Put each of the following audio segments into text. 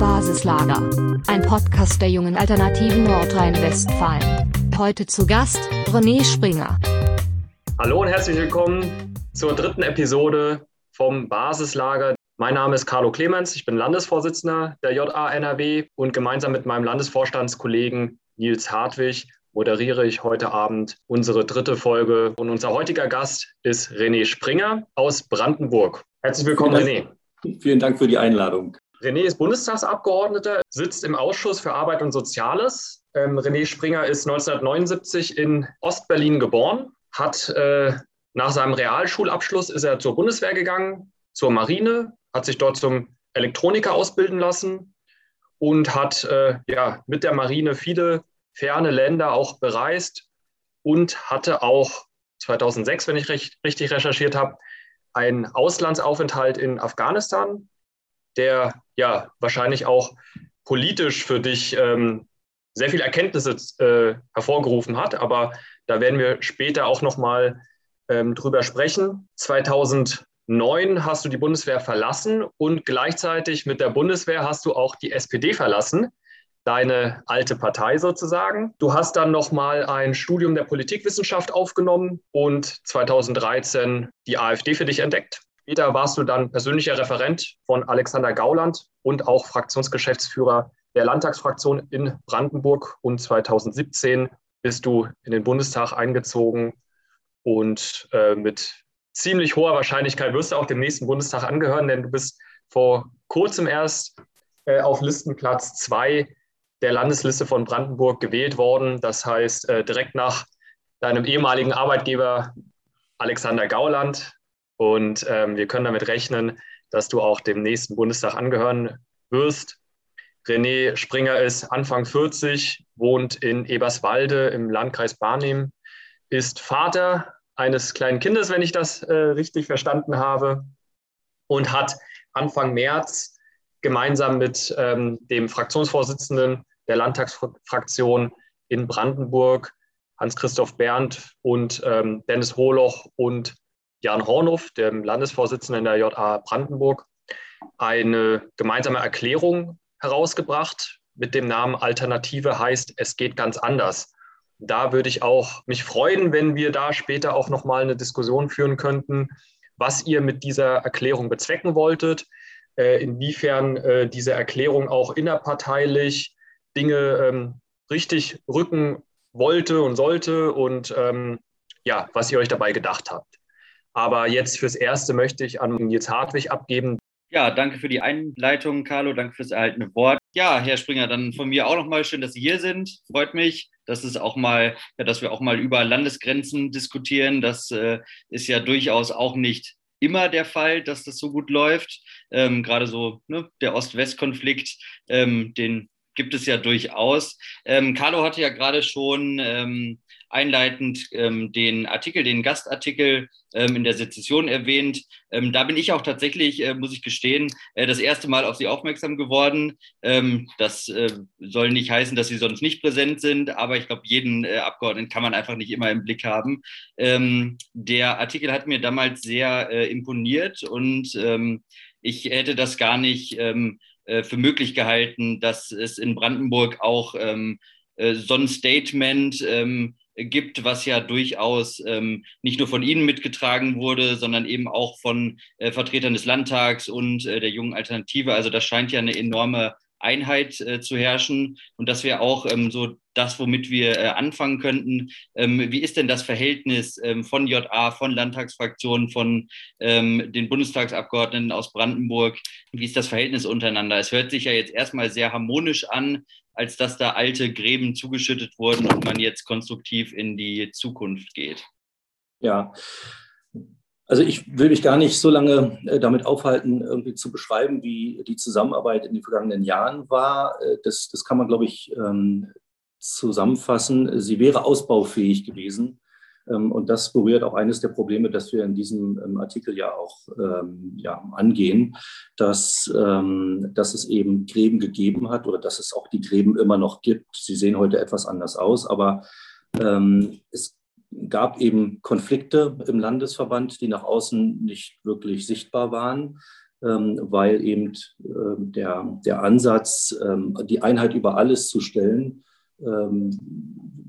Basislager. Ein Podcast der jungen Alternativen Nordrhein-Westfalen. Heute zu Gast René Springer. Hallo und herzlich willkommen zur dritten Episode vom Basislager. Mein Name ist Carlo Clemens, ich bin Landesvorsitzender der JA NRW und gemeinsam mit meinem Landesvorstandskollegen Nils Hartwig moderiere ich heute Abend unsere dritte Folge. Und unser heutiger Gast ist René Springer aus Brandenburg. Herzlich willkommen, René. Vielen Dank für die Einladung. René ist Bundestagsabgeordneter, sitzt im Ausschuss für Arbeit und Soziales. Ähm, René Springer ist 1979 in Ostberlin geboren, hat äh, nach seinem Realschulabschluss ist er zur Bundeswehr gegangen, zur Marine, hat sich dort zum Elektroniker ausbilden lassen und hat äh, ja, mit der Marine viele ferne Länder auch bereist und hatte auch 2006, wenn ich recht, richtig recherchiert habe, einen Auslandsaufenthalt in Afghanistan, der ja wahrscheinlich auch politisch für dich ähm, sehr viele Erkenntnisse äh, hervorgerufen hat. Aber da werden wir später auch noch mal ähm, drüber sprechen. 2009 hast du die Bundeswehr verlassen und gleichzeitig mit der Bundeswehr hast du auch die SPD verlassen deine alte Partei sozusagen. Du hast dann nochmal ein Studium der Politikwissenschaft aufgenommen und 2013 die AfD für dich entdeckt. Später warst du dann persönlicher Referent von Alexander Gauland und auch Fraktionsgeschäftsführer der Landtagsfraktion in Brandenburg. Und 2017 bist du in den Bundestag eingezogen und äh, mit ziemlich hoher Wahrscheinlichkeit wirst du auch dem nächsten Bundestag angehören, denn du bist vor kurzem erst äh, auf Listenplatz zwei der Landesliste von Brandenburg gewählt worden. Das heißt, äh, direkt nach deinem ehemaligen Arbeitgeber Alexander Gauland. Und ähm, wir können damit rechnen, dass du auch dem nächsten Bundestag angehören wirst. René Springer ist Anfang 40, wohnt in Eberswalde im Landkreis Barnim, ist Vater eines kleinen Kindes, wenn ich das äh, richtig verstanden habe, und hat Anfang März gemeinsam mit ähm, dem Fraktionsvorsitzenden der Landtagsfraktion in Brandenburg, Hans-Christoph Berndt und ähm, Dennis Hohloch und Jan Hornow, dem Landesvorsitzenden der JA Brandenburg, eine gemeinsame Erklärung herausgebracht mit dem Namen Alternative heißt, es geht ganz anders. Da würde ich auch mich freuen, wenn wir da später auch nochmal eine Diskussion führen könnten, was ihr mit dieser Erklärung bezwecken wolltet, äh, inwiefern äh, diese Erklärung auch innerparteilich Dinge ähm, richtig rücken wollte und sollte und ähm, ja, was ihr euch dabei gedacht habt. Aber jetzt fürs Erste möchte ich an Nils Hartwig abgeben. Ja, danke für die Einleitung, Carlo. Danke fürs erhaltene Wort. Ja, Herr Springer, dann von mir auch nochmal schön, dass Sie hier sind. Freut mich, dass es auch mal, ja, dass wir auch mal über Landesgrenzen diskutieren. Das äh, ist ja durchaus auch nicht immer der Fall, dass das so gut läuft. Ähm, Gerade so ne, der Ost-West-Konflikt, ähm, den gibt es ja durchaus. Ähm, Carlo hatte ja gerade schon ähm, einleitend ähm, den Artikel, den Gastartikel ähm, in der Sezession erwähnt. Ähm, da bin ich auch tatsächlich, äh, muss ich gestehen, äh, das erste Mal auf Sie aufmerksam geworden. Ähm, das äh, soll nicht heißen, dass Sie sonst nicht präsent sind, aber ich glaube, jeden äh, Abgeordneten kann man einfach nicht immer im Blick haben. Ähm, der Artikel hat mir damals sehr äh, imponiert und ähm, ich hätte das gar nicht äh, für möglich gehalten, dass es in Brandenburg auch ähm, äh, so ein Statement ähm, gibt, was ja durchaus ähm, nicht nur von Ihnen mitgetragen wurde, sondern eben auch von äh, Vertretern des Landtags und äh, der jungen Alternative. Also das scheint ja eine enorme Einheit äh, zu herrschen. Und das wäre auch ähm, so das, womit wir äh, anfangen könnten. Ähm, wie ist denn das Verhältnis ähm, von JA, von Landtagsfraktionen, von ähm, den Bundestagsabgeordneten aus Brandenburg? Wie ist das Verhältnis untereinander? Es hört sich ja jetzt erstmal sehr harmonisch an, als dass da alte Gräben zugeschüttet wurden und man jetzt konstruktiv in die Zukunft geht. Ja, also ich will mich gar nicht so lange äh, damit aufhalten, irgendwie zu beschreiben, wie die Zusammenarbeit in den vergangenen Jahren war. Äh, das, das kann man, glaube ich, ähm, zusammenfassen. Sie wäre ausbaufähig gewesen. Ähm, und das berührt auch eines der Probleme, das wir in diesem ähm, Artikel ja auch ja, angehen, dass, dass es eben Gräben gegeben hat oder dass es auch die Gräben immer noch gibt. Sie sehen heute etwas anders aus, aber es gab eben Konflikte im Landesverband, die nach außen nicht wirklich sichtbar waren. ähm, weil eben ähm, der, der Ansatz, ähm, die Einheit über alles zu stellen,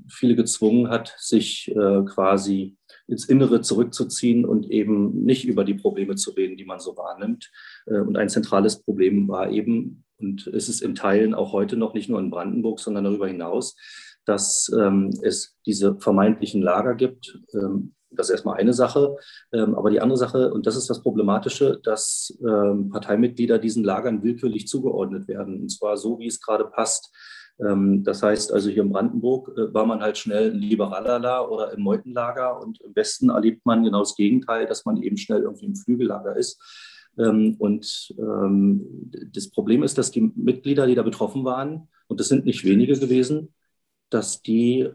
viele gezwungen hat, sich äh, quasi ins Innere zurückzuziehen und eben nicht über die Probleme zu reden, die man so wahrnimmt. Äh, und ein zentrales Problem war eben, und es ist in Teilen auch heute noch nicht nur in Brandenburg, sondern darüber hinaus, dass ähm, es diese vermeintlichen Lager gibt. Ähm, das ist erstmal eine Sache. Ähm, aber die andere Sache, und das ist das Problematische, dass ähm, Parteimitglieder diesen Lagern willkürlich zugeordnet werden. Und zwar so, wie es gerade passt. Ähm, das heißt also hier in Brandenburg äh, war man halt schnell ein Liberaler oder im Meutenlager und im Westen erlebt man genau das Gegenteil, dass man eben schnell irgendwie im Flügellager ist. Ähm, und das Problem ist, dass die Mitglieder, die da betroffen waren, und das sind nicht wenige gewesen, dass die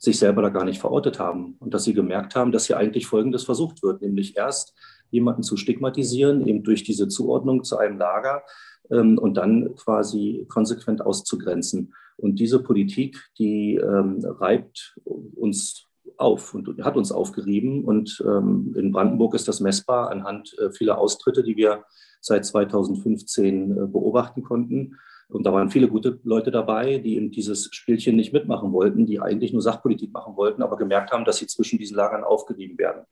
sich selber da gar nicht verortet haben und dass sie gemerkt haben, dass hier eigentlich Folgendes versucht wird, nämlich erst jemanden zu stigmatisieren, eben durch diese Zuordnung zu einem Lager ähm, und dann quasi konsequent auszugrenzen. Und diese Politik, die ähm, reibt uns auf und hat uns aufgerieben. Und ähm, in Brandenburg ist das messbar anhand äh, vieler Austritte, die wir seit 2015 äh, beobachten konnten. Und da waren viele gute Leute dabei, die eben dieses Spielchen nicht mitmachen wollten, die eigentlich nur Sachpolitik machen wollten, aber gemerkt haben, dass sie zwischen diesen Lagern aufgerieben werden.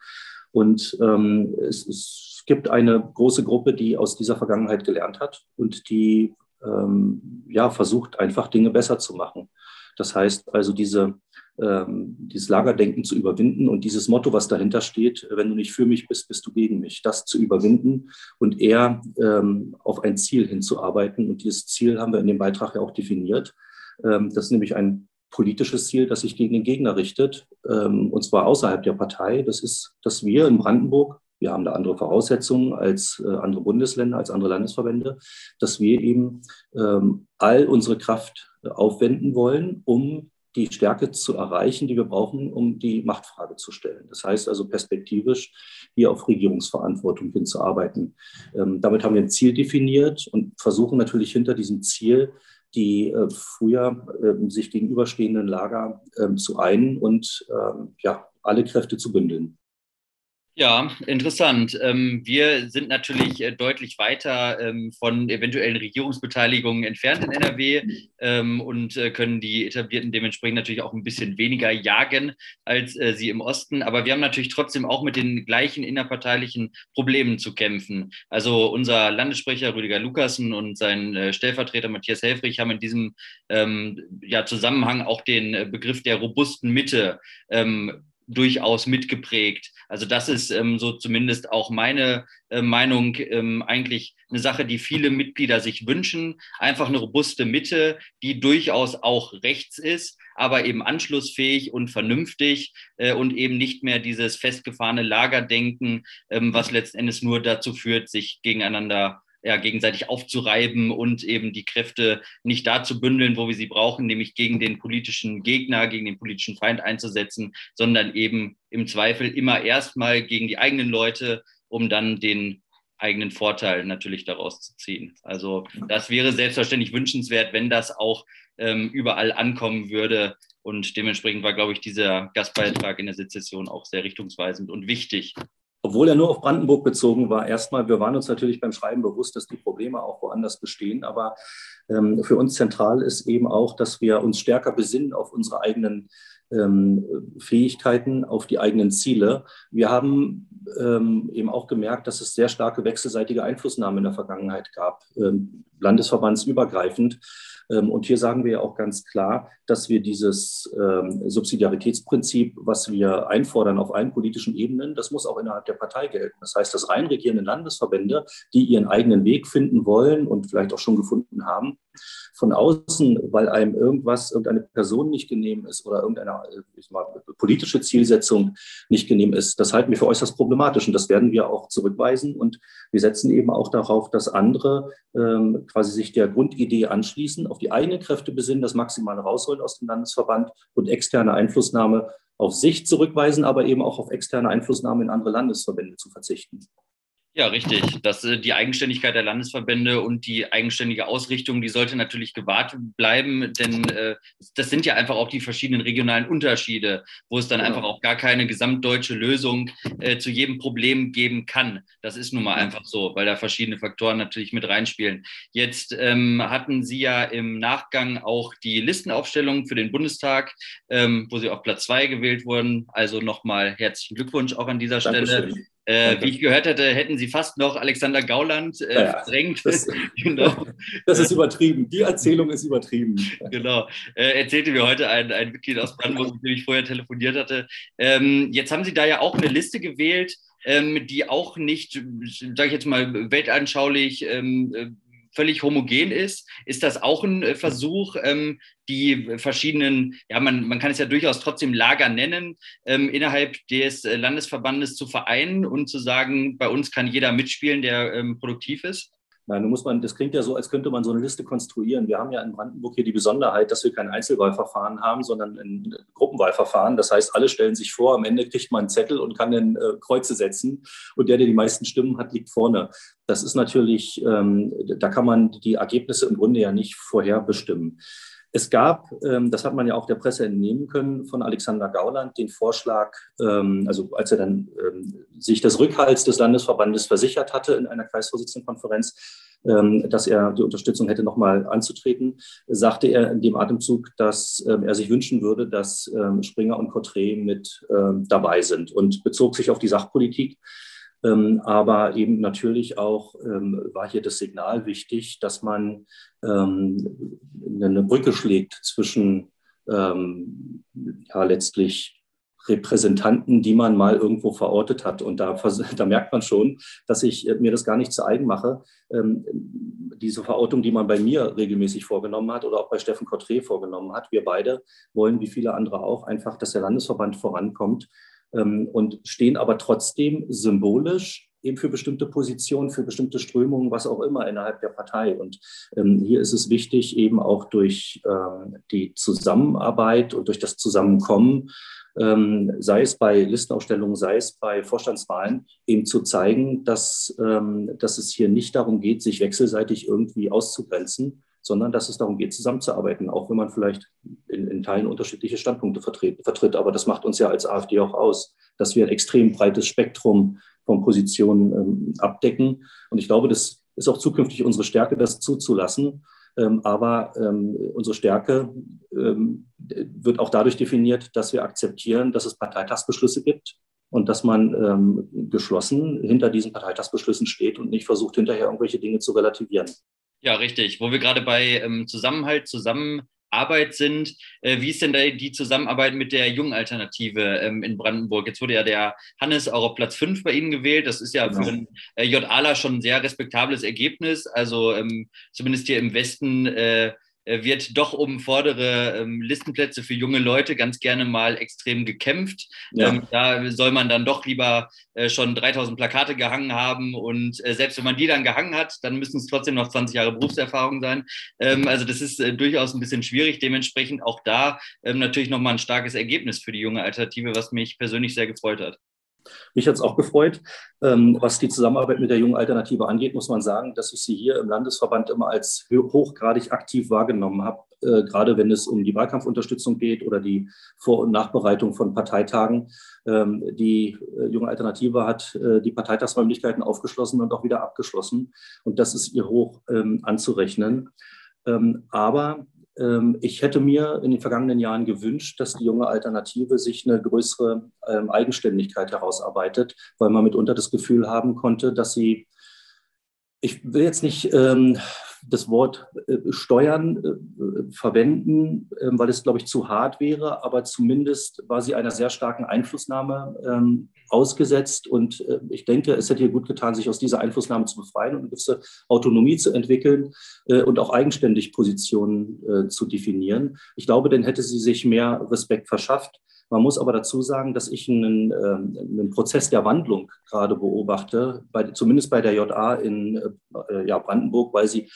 Und ähm, es, es, gibt eine große Gruppe, die aus dieser Vergangenheit gelernt hat und die ähm, ja, versucht, einfach Dinge besser zu machen. Das heißt also, diese, dieses Lagerdenken zu überwinden und dieses Motto, was dahinter steht, wenn du nicht für mich bist, bist du gegen mich, das zu überwinden und eher ähm, auf ein Ziel hinzuarbeiten. Und dieses Ziel haben wir in dem Beitrag ja auch definiert. Ähm, das ist nämlich ein politisches Ziel, das sich gegen den Gegner richtet, ähm, und zwar außerhalb der Partei. Das ist, dass wir in Brandenburg, wir haben da andere Voraussetzungen als äh, andere Bundesländer, als andere Landesverbände, dass wir eben ähm, all unsere Kraft aufwenden wollen, um die Stärke zu erreichen, die wir brauchen, um die Machtfrage zu stellen. Das heißt also perspektivisch hier auf Regierungsverantwortung hinzuarbeiten. Ähm, damit haben wir ein Ziel definiert und versuchen natürlich hinter diesem Ziel die äh, früher äh, sich gegenüberstehenden Lager äh, zu ein und ähm, ja, alle Kräfte zu bündeln. Ja, interessant. Ähm, wir sind natürlich äh, deutlich weiter ähm, von eventuellen Regierungsbeteiligungen entfernt in NRW ähm, und äh, können die etablierten dementsprechend natürlich auch ein bisschen weniger jagen als äh, sie im Osten. Aber wir haben natürlich trotzdem auch mit den gleichen innerparteilichen Problemen zu kämpfen. Also unser Landessprecher Rüdiger Lukassen und sein Stellvertreter Matthias Helfrich haben in diesem Zusammenhang auch den Begriff der robusten Mitte durchaus mitgeprägt. Also das ist ähm, so zumindest auch meine äh, Meinung ähm, eigentlich eine Sache, die viele Mitglieder sich wünschen. Einfach eine robuste Mitte, die durchaus auch rechts ist, aber eben anschlussfähig und vernünftig äh, und eben nicht mehr dieses festgefahrene Lagerdenken, ähm, was letztendlich nur dazu führt, sich gegeneinander ja, gegenseitig aufzureiben und eben die Kräfte nicht da zu bündeln, wo wir sie brauchen, nämlich gegen den politischen Gegner, gegen den politischen Feind einzusetzen, sondern eben im Zweifel immer erstmal gegen die eigenen Leute, um dann den eigenen Vorteil natürlich daraus zu ziehen. Also das wäre selbstverständlich wünschenswert, wenn das auch ähm, überall ankommen würde. Und dementsprechend war, glaube ich, dieser Gastbeitrag in der Sezession auch sehr richtungsweisend und wichtig obwohl er nur auf Brandenburg bezogen war, erstmal, wir waren uns natürlich beim Schreiben bewusst, dass die Probleme auch woanders bestehen. Aber ähm, für uns zentral ist eben auch, dass wir uns stärker besinnen auf unsere eigenen ähm, Fähigkeiten, auf die eigenen Ziele. Wir haben ähm, eben auch gemerkt, dass es sehr starke wechselseitige Einflussnahme in der Vergangenheit gab, ähm, landesverbandsübergreifend. Ähm, und hier sagen wir ja auch ganz klar, dass wir dieses ähm, Subsidiaritätsprinzip, was wir einfordern auf allen politischen Ebenen, das muss auch innerhalb der Partei gelten. Das heißt, dass rein regierende Landesverbände, die ihren eigenen Weg finden wollen und vielleicht auch schon gefunden haben, von außen, weil einem irgendwas, irgendeine Person nicht genehm ist oder irgendeine mal, politische Zielsetzung nicht genehm ist, das halten wir für äußerst problematisch und das werden wir auch zurückweisen und wir setzen eben auch darauf, dass andere ähm, quasi sich der Grundidee anschließen, auf die eigenen Kräfte besinnen, das Maximale rausholen aus dem Landesverband und externe Einflussnahme auf sich zurückweisen, aber eben auch auf externe Einflussnahme in andere Landesverbände zu verzichten. Ja, richtig. Das, äh, die Eigenständigkeit der Landesverbände und die eigenständige Ausrichtung, die sollte natürlich gewahrt bleiben, denn äh, das sind ja einfach auch die verschiedenen regionalen Unterschiede, wo es dann ja. einfach auch gar keine gesamtdeutsche Lösung äh, zu jedem Problem geben kann. Das ist nun mal einfach so, weil da verschiedene Faktoren natürlich mit reinspielen. Jetzt ähm, hatten Sie ja im Nachgang auch die Listenaufstellung für den Bundestag, ähm, wo Sie auf Platz zwei gewählt wurden. Also nochmal herzlichen Glückwunsch auch an dieser Dankeschön. Stelle. Äh, wie ich gehört hätte, hätten Sie fast noch Alexander Gauland äh, ja, verdrängt. Das, genau. das, ist übertrieben. Die Erzählung ist übertrieben. Genau. Äh, erzählte mir heute ein, ein Mitglied aus Brandenburg, mit dem ich vorher telefoniert hatte. Ähm, jetzt haben Sie da ja auch eine Liste gewählt, ähm, die auch nicht, sage ich jetzt mal, weltanschaulich ähm, äh, völlig homogen ist. Ist das auch ein äh, Versuch, ähm, die verschiedenen, ja, man, man kann es ja durchaus trotzdem Lager nennen, ähm, innerhalb des äh, Landesverbandes zu vereinen und zu sagen, bei uns kann jeder mitspielen, der ähm, produktiv ist? Nein, muss man, das klingt ja so, als könnte man so eine Liste konstruieren. Wir haben ja in Brandenburg hier die Besonderheit, dass wir kein Einzelwahlverfahren haben, sondern ein Gruppenwahlverfahren. Das heißt, alle stellen sich vor, am Ende kriegt man einen Zettel und kann dann äh, Kreuze setzen und der, der die meisten Stimmen hat, liegt vorne. Das ist natürlich, ähm, da kann man die Ergebnisse im Grunde ja nicht vorherbestimmen. Es gab, ähm, das hat man ja auch der Presse entnehmen können, von Alexander Gauland den Vorschlag, ähm, also als er dann ähm, sich des Rückhalts des Landesverbandes versichert hatte in einer Kreisvorsitzendenkonferenz, dass er die Unterstützung hätte, nochmal anzutreten, sagte er in dem Atemzug, dass er sich wünschen würde, dass Springer und Cottret mit dabei sind und bezog sich auf die Sachpolitik. Ähm, aber eben natürlich auch ähm, war hier das Signal wichtig, dass man ähm, eine Brücke schlägt zwischen ja, letztlich Repräsentanten, die man mal irgendwo verortet hat. Und da, da merkt man schon, dass ich äh, mir das gar nicht zu eigen mache. Ähm, diese Verortung, die man bei mir regelmäßig vorgenommen hat oder auch bei Steffen Cottret vorgenommen hat, wir beide wollen, wie viele andere auch, einfach, dass der Landesverband vorankommt und stehen aber trotzdem symbolisch eben für bestimmte Positionen, für bestimmte Strömungen, was auch immer innerhalb der Partei. Und ähm, hier ist es wichtig, eben auch durch ähm, die Zusammenarbeit und durch das Zusammenkommen, ähm, sei es bei Listenausstellungen, sei es bei Vorstandswahlen, eben zu zeigen, dass, ähm, dass es hier nicht darum geht, sich wechselseitig irgendwie auszugrenzen, sondern dass es darum geht, zusammenzuarbeiten, auch wenn man vielleicht in, in Teilen unterschiedliche Standpunkte vertritt, vertritt. Aber das macht uns ja als AfD auch aus, dass wir ein extrem breites Spektrum von Positionen ähm, abdecken. Und ich glaube, das ist auch zukünftig unsere Stärke, das zuzulassen. Ähm, aber ähm, unsere Stärke ähm, wird auch dadurch definiert, dass wir akzeptieren, dass es Parteitagsbeschlüsse gibt und dass man geschlossen hinter diesen Parteitagsbeschlüssen steht und nicht versucht, hinterher irgendwelche Dinge zu relativieren. Ja, richtig. Wo wir gerade bei Zusammenhalt, Zusammenarbeit sind, äh, wie ist denn da die Zusammenarbeit mit der jungen Alternative ähm, in Brandenburg? Jetzt wurde ja der Hannes auch auf Platz 5 bei Ihnen gewählt. Das ist ja genau. für den äh, JALA schon ein sehr respektables Ergebnis. Also ähm, zumindest hier im Westen äh, wird doch um vordere ähm, Listenplätze für junge Leute ganz gerne mal extrem gekämpft. Ja. Ähm, da soll man dann doch lieber äh, schon 3000 Plakate gehangen haben und äh, selbst wenn man die dann gehangen hat, dann müssen es trotzdem noch 20 Jahre Berufserfahrung sein. Ähm, also das ist äh, durchaus ein bisschen schwierig. Dementsprechend auch da natürlich nochmal ein starkes Ergebnis für die junge Alternative, was mich persönlich sehr gefreut hat. Mich hat es auch gefreut. Ähm, was die Zusammenarbeit mit der jungen Alternative angeht, muss man sagen, dass ich sie hier im Landesverband immer als hochgradig aktiv wahrgenommen habe, äh, gerade wenn es um die Wahlkampfunterstützung geht oder die Vor- und Nachbereitung von Parteitagen. Ähm, die äh, junge Alternative hat äh, die Parteitagsräumlichkeiten aufgeschlossen und auch wieder abgeschlossen. Und das ist ihr hoch ähm, anzurechnen. aber ich hätte mir in den vergangenen Jahren gewünscht, dass die junge Alternative sich eine größere ähm, Eigenständigkeit herausarbeitet, weil man mitunter das Gefühl haben konnte, dass sie, ich will jetzt nicht ähm, das Wort äh, Steuern äh, verwenden, äh, weil es, glaube ich, zu hart wäre, aber zumindest war sie einer sehr starken Einflussnahme ähm, ausgesetzt. Und äh, ich denke, es hätte ihr gut getan, sich aus dieser Einflussnahme zu befreien und eine gewisse Autonomie zu entwickeln und auch eigenständig Positionen zu definieren. Ich glaube, dann hätte sie sich mehr Respekt verschafft. Man muss aber dazu sagen, dass ich einen, ähm, einen Prozess der Wandlung gerade beobachte, bei, zumindest bei der JA in äh, ja, Brandenburg, weil sie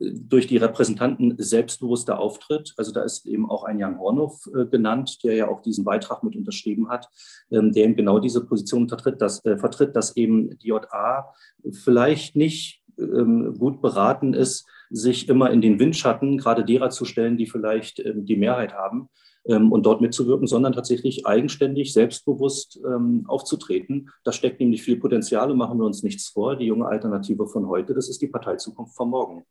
durch die Repräsentanten selbstbewusster auftritt. Also da ist eben auch ein Jan Hornow äh, genannt, der ja auch diesen Beitrag mit unterschrieben hat, ähm, der eben genau diese Position vertritt, dass, äh, vertritt, dass eben die JA vielleicht nicht ähm, gut beraten ist, sich immer in den Windschatten gerade derer zu stellen, die vielleicht ähm, die Mehrheit haben und dort mitzuwirken, sondern tatsächlich eigenständig, selbstbewusst ähm, aufzutreten. Da steckt nämlich viel Potenzial und machen wir uns nichts vor. Die junge Alternative von heute, das ist die Parteizukunft von morgen.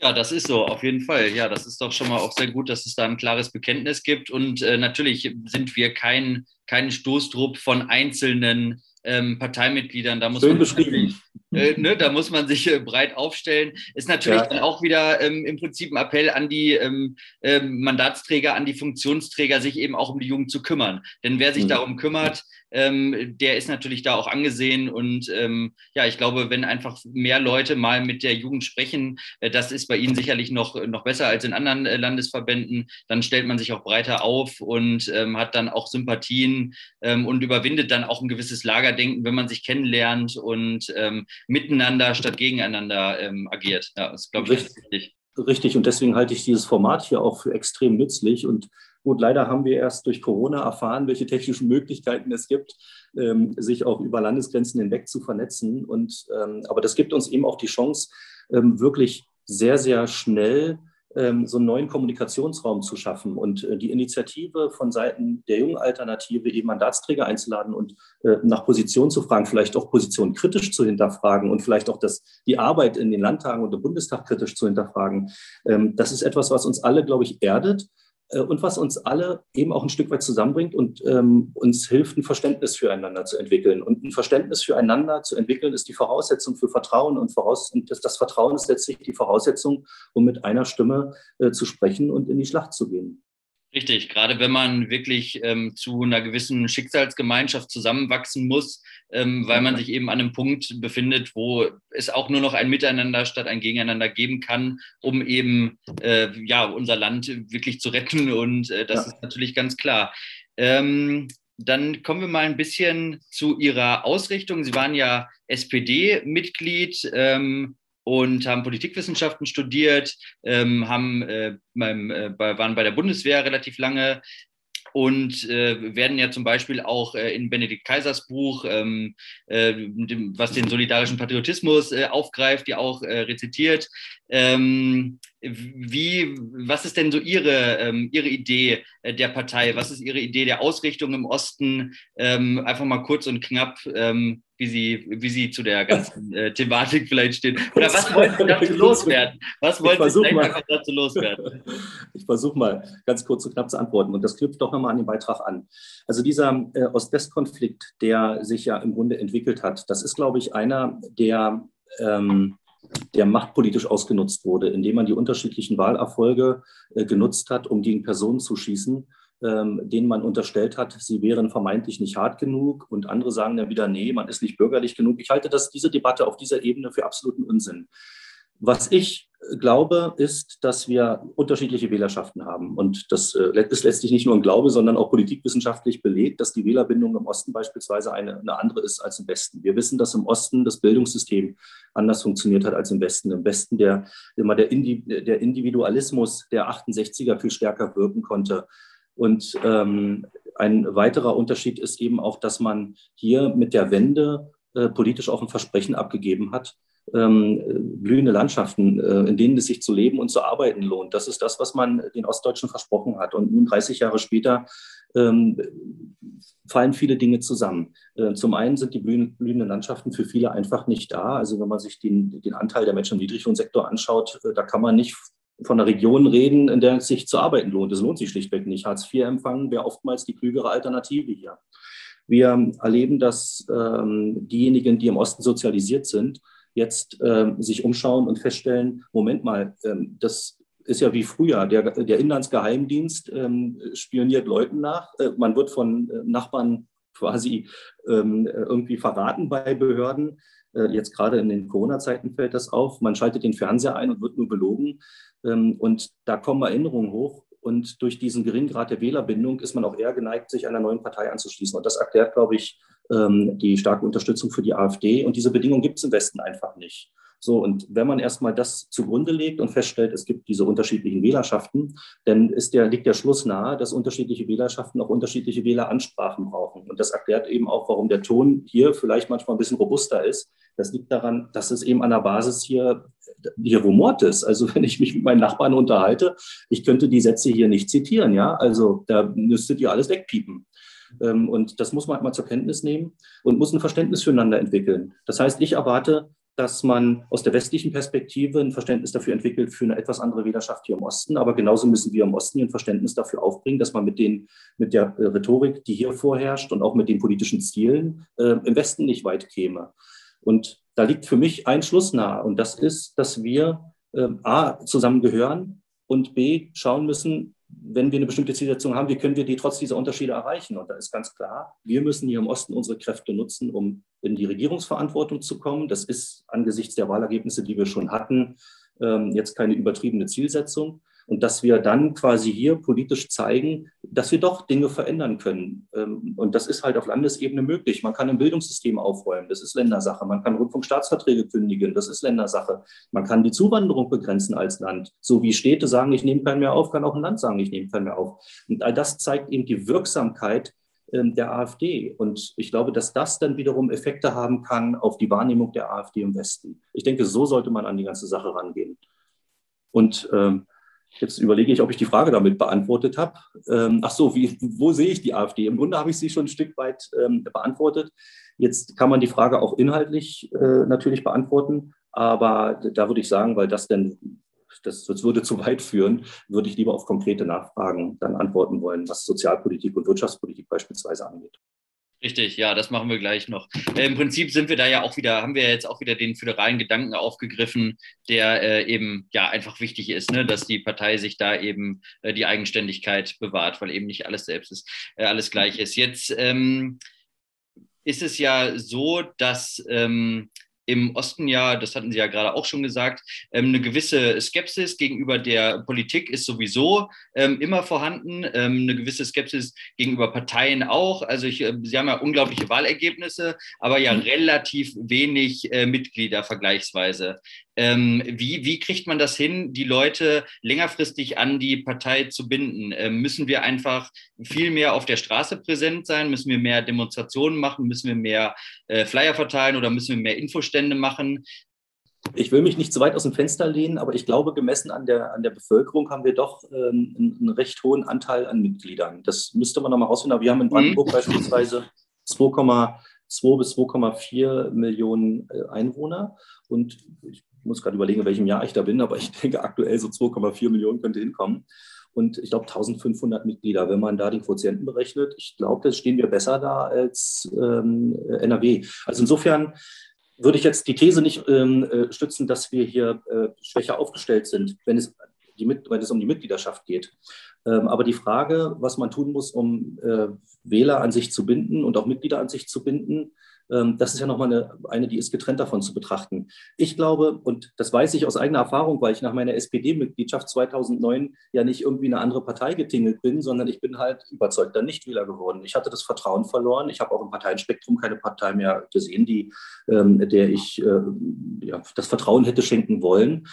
Ja, das ist so, auf jeden Fall. Ja, das ist doch schon mal auch sehr gut, dass es da ein klares Bekenntnis gibt. Und äh, natürlich sind wir kein, kein Stoßtrupp von einzelnen ähm, Parteimitgliedern. Da muss Schön man beschrieben. Äh, ne, da muss man sich äh, breit aufstellen. Ist natürlich ja. dann auch wieder ähm, im Prinzip ein Appell an die ähm, ähm, Mandatsträger, an die Funktionsträger, sich eben auch um die Jugend zu kümmern. Denn wer sich mhm. darum kümmert, ähm, der ist natürlich da auch angesehen. Und ähm, ja, ich glaube, wenn einfach mehr Leute mal mit der Jugend sprechen, äh, das ist bei Ihnen sicherlich noch, noch besser als in anderen äh, Landesverbänden, dann stellt man sich auch breiter auf und ähm, hat dann auch Sympathien ähm, und überwindet dann auch ein gewisses Lagerdenken, wenn man sich kennenlernt und ähm, miteinander statt gegeneinander ähm, agiert. Ja, das glaube ich richtig. Richtig, und deswegen halte ich dieses Format hier auch für extrem nützlich und Gut, leider haben wir erst durch Corona erfahren, welche technischen Möglichkeiten es gibt, ähm, sich auch über Landesgrenzen hinweg zu vernetzen. Und, ähm, aber das gibt uns eben auch die Chance, ähm, wirklich sehr, sehr schnell so einen neuen Kommunikationsraum zu schaffen und äh, die Initiative von Seiten der jungen Alternative, eben Mandatsträger einzuladen und äh, nach Position zu fragen, vielleicht auch Positionen kritisch zu hinterfragen und vielleicht auch das, die Arbeit in den Landtagen und im Bundestag kritisch zu hinterfragen. Das ist etwas, was uns alle, glaube ich, erdet und was uns alle eben auch ein Stück weit zusammenbringt und ähm, uns hilft, ein Verständnis füreinander zu entwickeln. Und ein Verständnis füreinander zu entwickeln, ist die Voraussetzung für Vertrauen und, voraus und das, das Vertrauen ist letztlich die Voraussetzung, um mit einer Stimme äh, zu sprechen und in die Schlacht zu gehen. Richtig, gerade wenn man wirklich ähm, zu einer gewissen Schicksalsgemeinschaft zusammenwachsen muss, ähm, weil man sich eben an einem Punkt befindet, wo es auch nur noch ein Miteinander statt ein Gegeneinander geben kann, um eben äh, ja, unser Land wirklich zu retten. Und äh, das ja. ist natürlich ganz klar. Ähm, dann kommen wir mal ein bisschen zu Ihrer Ausrichtung. Sie waren ja SPD-Mitglied. Ähm, und haben Politikwissenschaften studiert, ähm, haben, äh, beim, äh, waren bei der Bundeswehr relativ lange und äh, werden ja zum Beispiel auch äh, in Benedikt Kaisers Buch, ähm, äh, dem, was den solidarischen Patriotismus äh, aufgreift, ja auch rezitiert. Ähm, wie, was ist denn so Ihre, ähm, Ihre Idee der Partei? Was ist Ihre Idee der Ausrichtung im Osten? Ähm, einfach mal kurz und knapp, ähm, wie, Sie, wie Sie zu der ganzen äh, Thematik vielleicht stehen. Oder was wollen Sie dazu loswerden? Was wollen Sie dazu loswerden? Ich versuche mal ganz kurz und knapp zu antworten. Und das knüpft doch nochmal an den Beitrag an. Also dieser äh, Ost-West-Konflikt, der sich ja im Grunde entwickelt hat, das ist, glaube ich, einer der ähm, der machtpolitisch ausgenutzt wurde, indem man die unterschiedlichen Wahlerfolge äh, genutzt hat, um gegen Personen zu schießen, ähm, denen man unterstellt hat, sie wären vermeintlich nicht hart genug und andere sagen dann wieder, nee, man ist nicht bürgerlich genug. Ich halte das, diese Debatte auf dieser Ebene für absoluten Unsinn. Was ich glaube, ist, dass wir unterschiedliche Wählerschaften haben. Und das äh, ist letztlich nicht nur ein Glaube, sondern auch politikwissenschaftlich belegt, dass die Wählerbindung im Osten beispielsweise eine, eine andere ist als im Westen. Wir wissen, dass im Osten das Bildungssystem anders funktioniert hat als im Westen. Im Westen der, immer der, der Individualismus der 68er viel stärker wirken konnte. Und ähm, ein weiterer Unterschied ist eben auch, dass man hier mit der Wende äh, politisch auch ein Versprechen abgegeben hat, ähm, blühende Landschaften, äh, in denen es sich zu leben und zu arbeiten lohnt. Das ist das, was man den Ostdeutschen versprochen hat. Und nun 30 Jahre später ähm, fallen viele Dinge zusammen. Äh, zum einen sind die blühenden Landschaften für viele einfach nicht da. Also wenn man sich den, den Anteil der Menschen im Niedriglohnsektor anschaut, äh, da kann man nicht von einer Region reden, in der es sich zu arbeiten lohnt. Es lohnt sich schlichtweg nicht. Hartz IV empfangen wäre oftmals die klügere Alternative hier. Wir erleben, dass ähm, diejenigen, die im Osten sozialisiert sind, jetzt ähm, sich umschauen und feststellen, Moment mal, ähm, das ist ja wie früher, der, der Inlandsgeheimdienst ähm, spioniert Leuten nach, äh, man wird von äh, Nachbarn quasi ähm, irgendwie verraten bei Behörden. Äh, jetzt gerade in den Corona-Zeiten fällt das auf. Man schaltet den Fernseher ein und wird nur belogen. Ähm, und da kommen Erinnerungen hoch. Und durch diesen geringen Grad der Wählerbindung ist man auch eher geneigt, sich einer neuen Partei anzuschließen. Und das erklärt, glaube ich, ähm, die starke Unterstützung für die AfD. Und diese Bedingungen gibt es im Westen einfach nicht. So, und wenn man erstmal das zugrunde legt und feststellt, es gibt diese unterschiedlichen Wählerschaften, dann ist der, liegt der Schluss nahe, dass unterschiedliche Wählerschaften auch unterschiedliche Wähleransprachen brauchen. Und das erklärt eben auch, warum der Ton hier vielleicht manchmal ein bisschen robuster ist. Das liegt daran, dass es eben an der Basis hier, hier rumort ist. Also wenn ich mich mit meinen Nachbarn unterhalte, ich könnte die Sätze hier nicht zitieren, ja. Also da müsstet ihr alles wegpiepen. Ähm, und das muss man halt mal zur Kenntnis nehmen und muss ein Verständnis füreinander entwickeln. Das heißt, ich erwarte dass man aus der westlichen Perspektive ein Verständnis dafür entwickelt für eine etwas andere Wählerschaft hier im Osten. Aber genauso müssen wir im Osten ein Verständnis dafür aufbringen, dass man mit, den, mit der äh, Rhetorik, die hier vorherrscht und auch mit den politischen Zielen äh, im Westen nicht weit käme. Und da liegt für mich ein Schluss nahe. Und das ist, dass wir äh, A, zusammengehören und B, schauen müssen, wenn wir eine bestimmte Zielsetzung haben, wie können wir die trotz dieser Unterschiede erreichen? Und da ist ganz klar, wir müssen hier im Osten unsere Kräfte nutzen, um in die Regierungsverantwortung zu kommen. Das ist angesichts der Wahlergebnisse, die wir schon hatten, ähm, jetzt keine übertriebene Zielsetzung und dass wir dann quasi hier politisch zeigen, dass wir doch Dinge verändern können. Ähm, und das ist halt auf Landesebene möglich. Man kann im Bildungssystem aufräumen, das ist Ländersache. Man kann Rundfunkstaatsverträge kündigen, das ist Ländersache. Man kann die Zuwanderung begrenzen als Land. So wie Städte sagen, ich nehme keinen mehr auf, kann auch ein Land sagen, ich nehme keinen mehr auf. Und all das zeigt eben die Wirksamkeit ähm, der AfD. Und ich glaube, dass das dann wiederum Effekte haben kann auf die Wahrnehmung der AfD im Westen. Ich denke, so sollte man an die ganze Sache rangehen. Und ähm, Jetzt überlege ich, ob ich die Frage damit beantwortet habe. Ähm, ach so, wie, wo sehe ich die AfD? Im Grunde habe ich sie schon ein Stück weit ähm, beantwortet. Jetzt kann man die Frage auch inhaltlich äh, natürlich beantworten, aber da würde ich sagen, weil das denn, das, das würde zu weit führen, würde ich lieber auf konkrete Nachfragen dann antworten wollen, was Sozialpolitik und Wirtschaftspolitik beispielsweise angeht. Richtig, ja, das machen wir gleich noch. Äh, Im Prinzip sind wir da ja auch wieder, haben wir jetzt auch wieder den föderalen Gedanken aufgegriffen, der äh, eben ja einfach wichtig ist, ne? dass die Partei sich da eben äh, die Eigenständigkeit bewahrt, weil eben nicht alles selbst ist, äh, alles gleich ist. Jetzt ähm, ist es ja so, dass ähm, im Osten ja, das hatten Sie ja gerade auch schon gesagt, ähm, eine gewisse Skepsis gegenüber der Politik ist sowieso ähm, immer vorhanden, ähm, eine gewisse Skepsis gegenüber Parteien auch. Also ich, Sie haben ja unglaubliche Wahlergebnisse, aber ja mhm. relativ wenig äh, Mitglieder vergleichsweise. Ähm, wie, wie kriegt man das hin, die Leute längerfristig an die Partei zu binden? Ähm, müssen wir einfach viel mehr auf der Straße präsent sein? Müssen wir mehr Demonstrationen machen? Müssen wir mehr äh, Flyer verteilen oder müssen wir mehr Infostände machen? Ich will mich nicht zu weit aus dem Fenster lehnen, aber ich glaube, gemessen an der, an der Bevölkerung haben wir doch ähm, einen, einen, recht hohen Anteil an Mitgliedern. Das müsste man nochmal rausfinden. Aber wir haben in Brandenburg mhm. beispielsweise 2,2 bis 2,4 Millionen äh, Einwohner. Und ich muss gerade überlegen, in welchem Jahr ich da bin, aber ich denke aktuell so 2,4 Millionen könnte hinkommen. Und ich glaube 1500 Mitglieder, wenn man da die Quotienten berechnet, ich glaube, da stehen wir besser da als ähm, NRW. Also insofern würde ich jetzt die These nicht ähm, äh, stützen, dass wir hier äh, schwächer aufgestellt sind, wenn es, die, wenn es um die Mitgliedschaft geht. Ähm, aber die Frage, was man tun muss, um äh, Wähler an sich zu binden und auch Mitglieder an sich zu binden, das ist ja nochmal eine, eine, die ist getrennt davon zu betrachten. Ich glaube, und das weiß ich aus eigener Erfahrung, weil ich nach meiner SPD-Mitgliedschaft 2009 ja nicht irgendwie eine andere Partei getingelt bin, sondern ich bin halt überzeugter Nichtwähler geworden. Ich hatte das Vertrauen verloren. Ich habe auch im Parteienspektrum keine Partei mehr gesehen, die, ähm, der ich äh, ja, das Vertrauen hätte schenken wollen.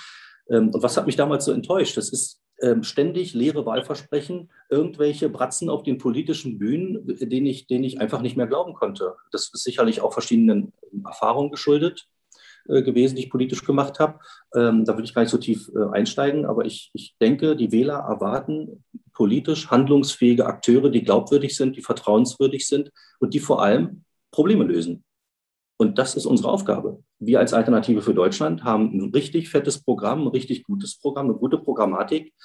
Ähm, und was hat mich damals so enttäuscht? Das ist ähm, ständig leere Wahlversprechen, irgendwelche Bratzen auf den politischen Bühnen, denen ich, denen ich einfach nicht mehr glauben konnte. Das ist sicherlich auch verschiedenen Erfahrungen geschuldet äh, gewesen, die ich politisch gemacht habe. Ähm, da will ich gar nicht so tief äh, einsteigen, aber ich, ich denke, die Wähler erwarten politisch handlungsfähige Akteure, die glaubwürdig sind, die vertrauenswürdig sind und die vor allem Probleme lösen. Und das ist unsere Aufgabe. Wir als Alternative für Deutschland haben ein richtig fettes Programm, ein richtig gutes Programm, eine gute Programmatik.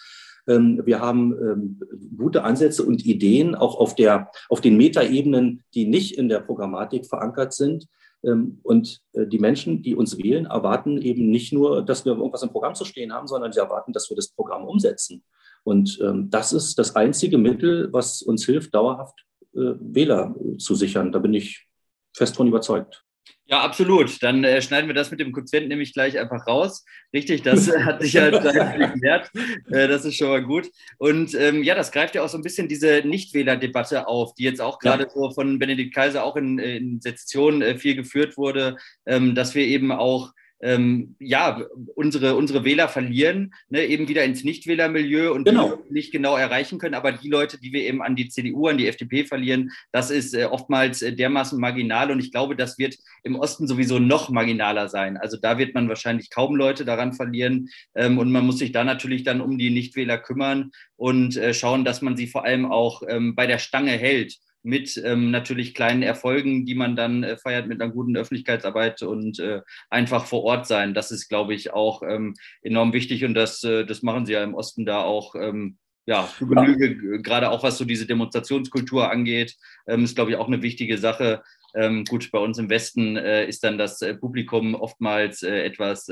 Ähm, wir haben ähm, gute Ansätze und Ideen auch auf, der, auf den Metaebenen, die nicht in der Programmatik verankert sind. Ähm, und äh, die Menschen, die uns wählen, erwarten eben nicht nur, dass wir irgendwas im Programm zu stehen haben, sondern sie erwarten, dass wir das Programm umsetzen. Und das ist das einzige Mittel, was uns hilft, dauerhaft äh, Wähler zu sichern. Da bin ich fest von überzeugt. Ja, absolut. Dann äh, schneiden wir das mit dem Quotient nämlich gleich einfach raus. Richtig, das hat sich ja geklärt. Äh, das ist schon mal gut. Und ähm, ja, das greift ja auch so ein bisschen diese Nichtwählerdebatte auf, die jetzt auch gerade ja. so von Benedikt Kaiser auch in, in Sektionen äh, viel geführt wurde, ähm, dass wir eben auch ähm, ja, unsere, unsere Wähler verlieren, ne, eben wieder ins Nichtwählermilieu und genau. nicht genau erreichen können. Aber die Leute, die wir eben an die CDU, an die FDP verlieren, das ist äh, oftmals äh, dermaßen marginal. Und ich glaube, das wird im Osten sowieso noch marginaler sein. Also da wird man wahrscheinlich kaum Leute daran verlieren. Ähm, und man muss sich da natürlich dann um die Nichtwähler kümmern und äh, schauen, dass man sie vor allem auch ähm, bei der Stange hält mit ähm, natürlich kleinen Erfolgen, die man dann äh, feiert mit einer guten Öffentlichkeitsarbeit und äh, einfach vor Ort sein. Das ist, glaube ich, auch ähm, enorm wichtig und das, äh, das machen sie ja im Osten da auch. Ähm, ja, Genüge, ja. gerade auch was so diese Demonstrationskultur angeht, ähm, ist, glaube ich, auch eine wichtige Sache. Ähm, gut, bei uns im Westen äh, ist dann das äh, Publikum oftmals äh, etwas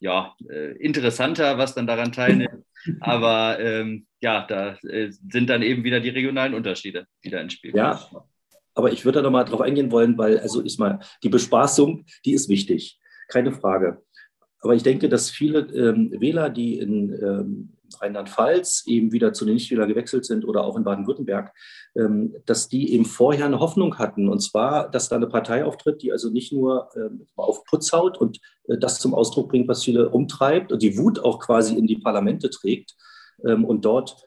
ja, interessanter, was dann daran teilnimmt. Aber ähm, ja, da äh, sind dann eben wieder die regionalen Unterschiede wieder ins Spiel. Ja, aber ich würde da nochmal drauf eingehen wollen, weil, also ist mal, die Bespaßung, die ist wichtig, keine Frage. Aber ich denke, dass viele ähm, Wähler, die in ähm, Rheinland-Pfalz eben wieder zu den Nichtwählern gewechselt sind oder auch in Baden-Württemberg, ähm, dass die eben vorher eine Hoffnung hatten. Und zwar, dass da eine Partei auftritt, die also nicht nur ähm, auf Putz haut und äh, das zum Ausdruck bringt, was viele umtreibt und die Wut auch quasi in die Parlamente trägt ähm, und dort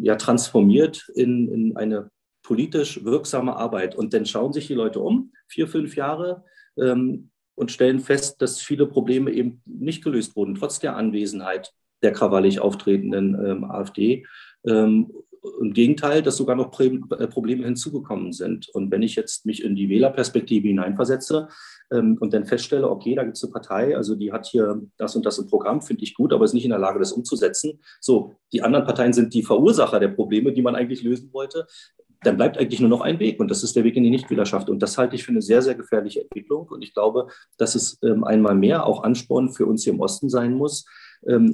ja transformiert in, in eine politisch wirksame Arbeit. Und dann schauen sich die Leute um, vier, fünf Jahre, und stellen fest, dass viele Probleme eben nicht gelöst wurden, trotz der Anwesenheit der krawallig auftretenden ähm, AfD. Ähm, Im Gegenteil, dass sogar noch äh, Probleme hinzugekommen sind. Und wenn ich jetzt mich in die Wählerperspektive hineinversetze ähm, und dann feststelle, okay, da gibt es eine Partei, also die hat hier das und das im Programm, finde ich gut, aber ist nicht in der Lage, das umzusetzen. So, die anderen Parteien sind die Verursacher der Probleme, die man eigentlich lösen wollte. Dann bleibt eigentlich nur noch ein Weg und das ist der Weg in die Nichtwählerschaft. Und das halte ich für eine sehr, sehr gefährliche Entwicklung. Und ich glaube, dass es ähm, einmal mehr auch Ansporn für uns hier im Osten sein muss,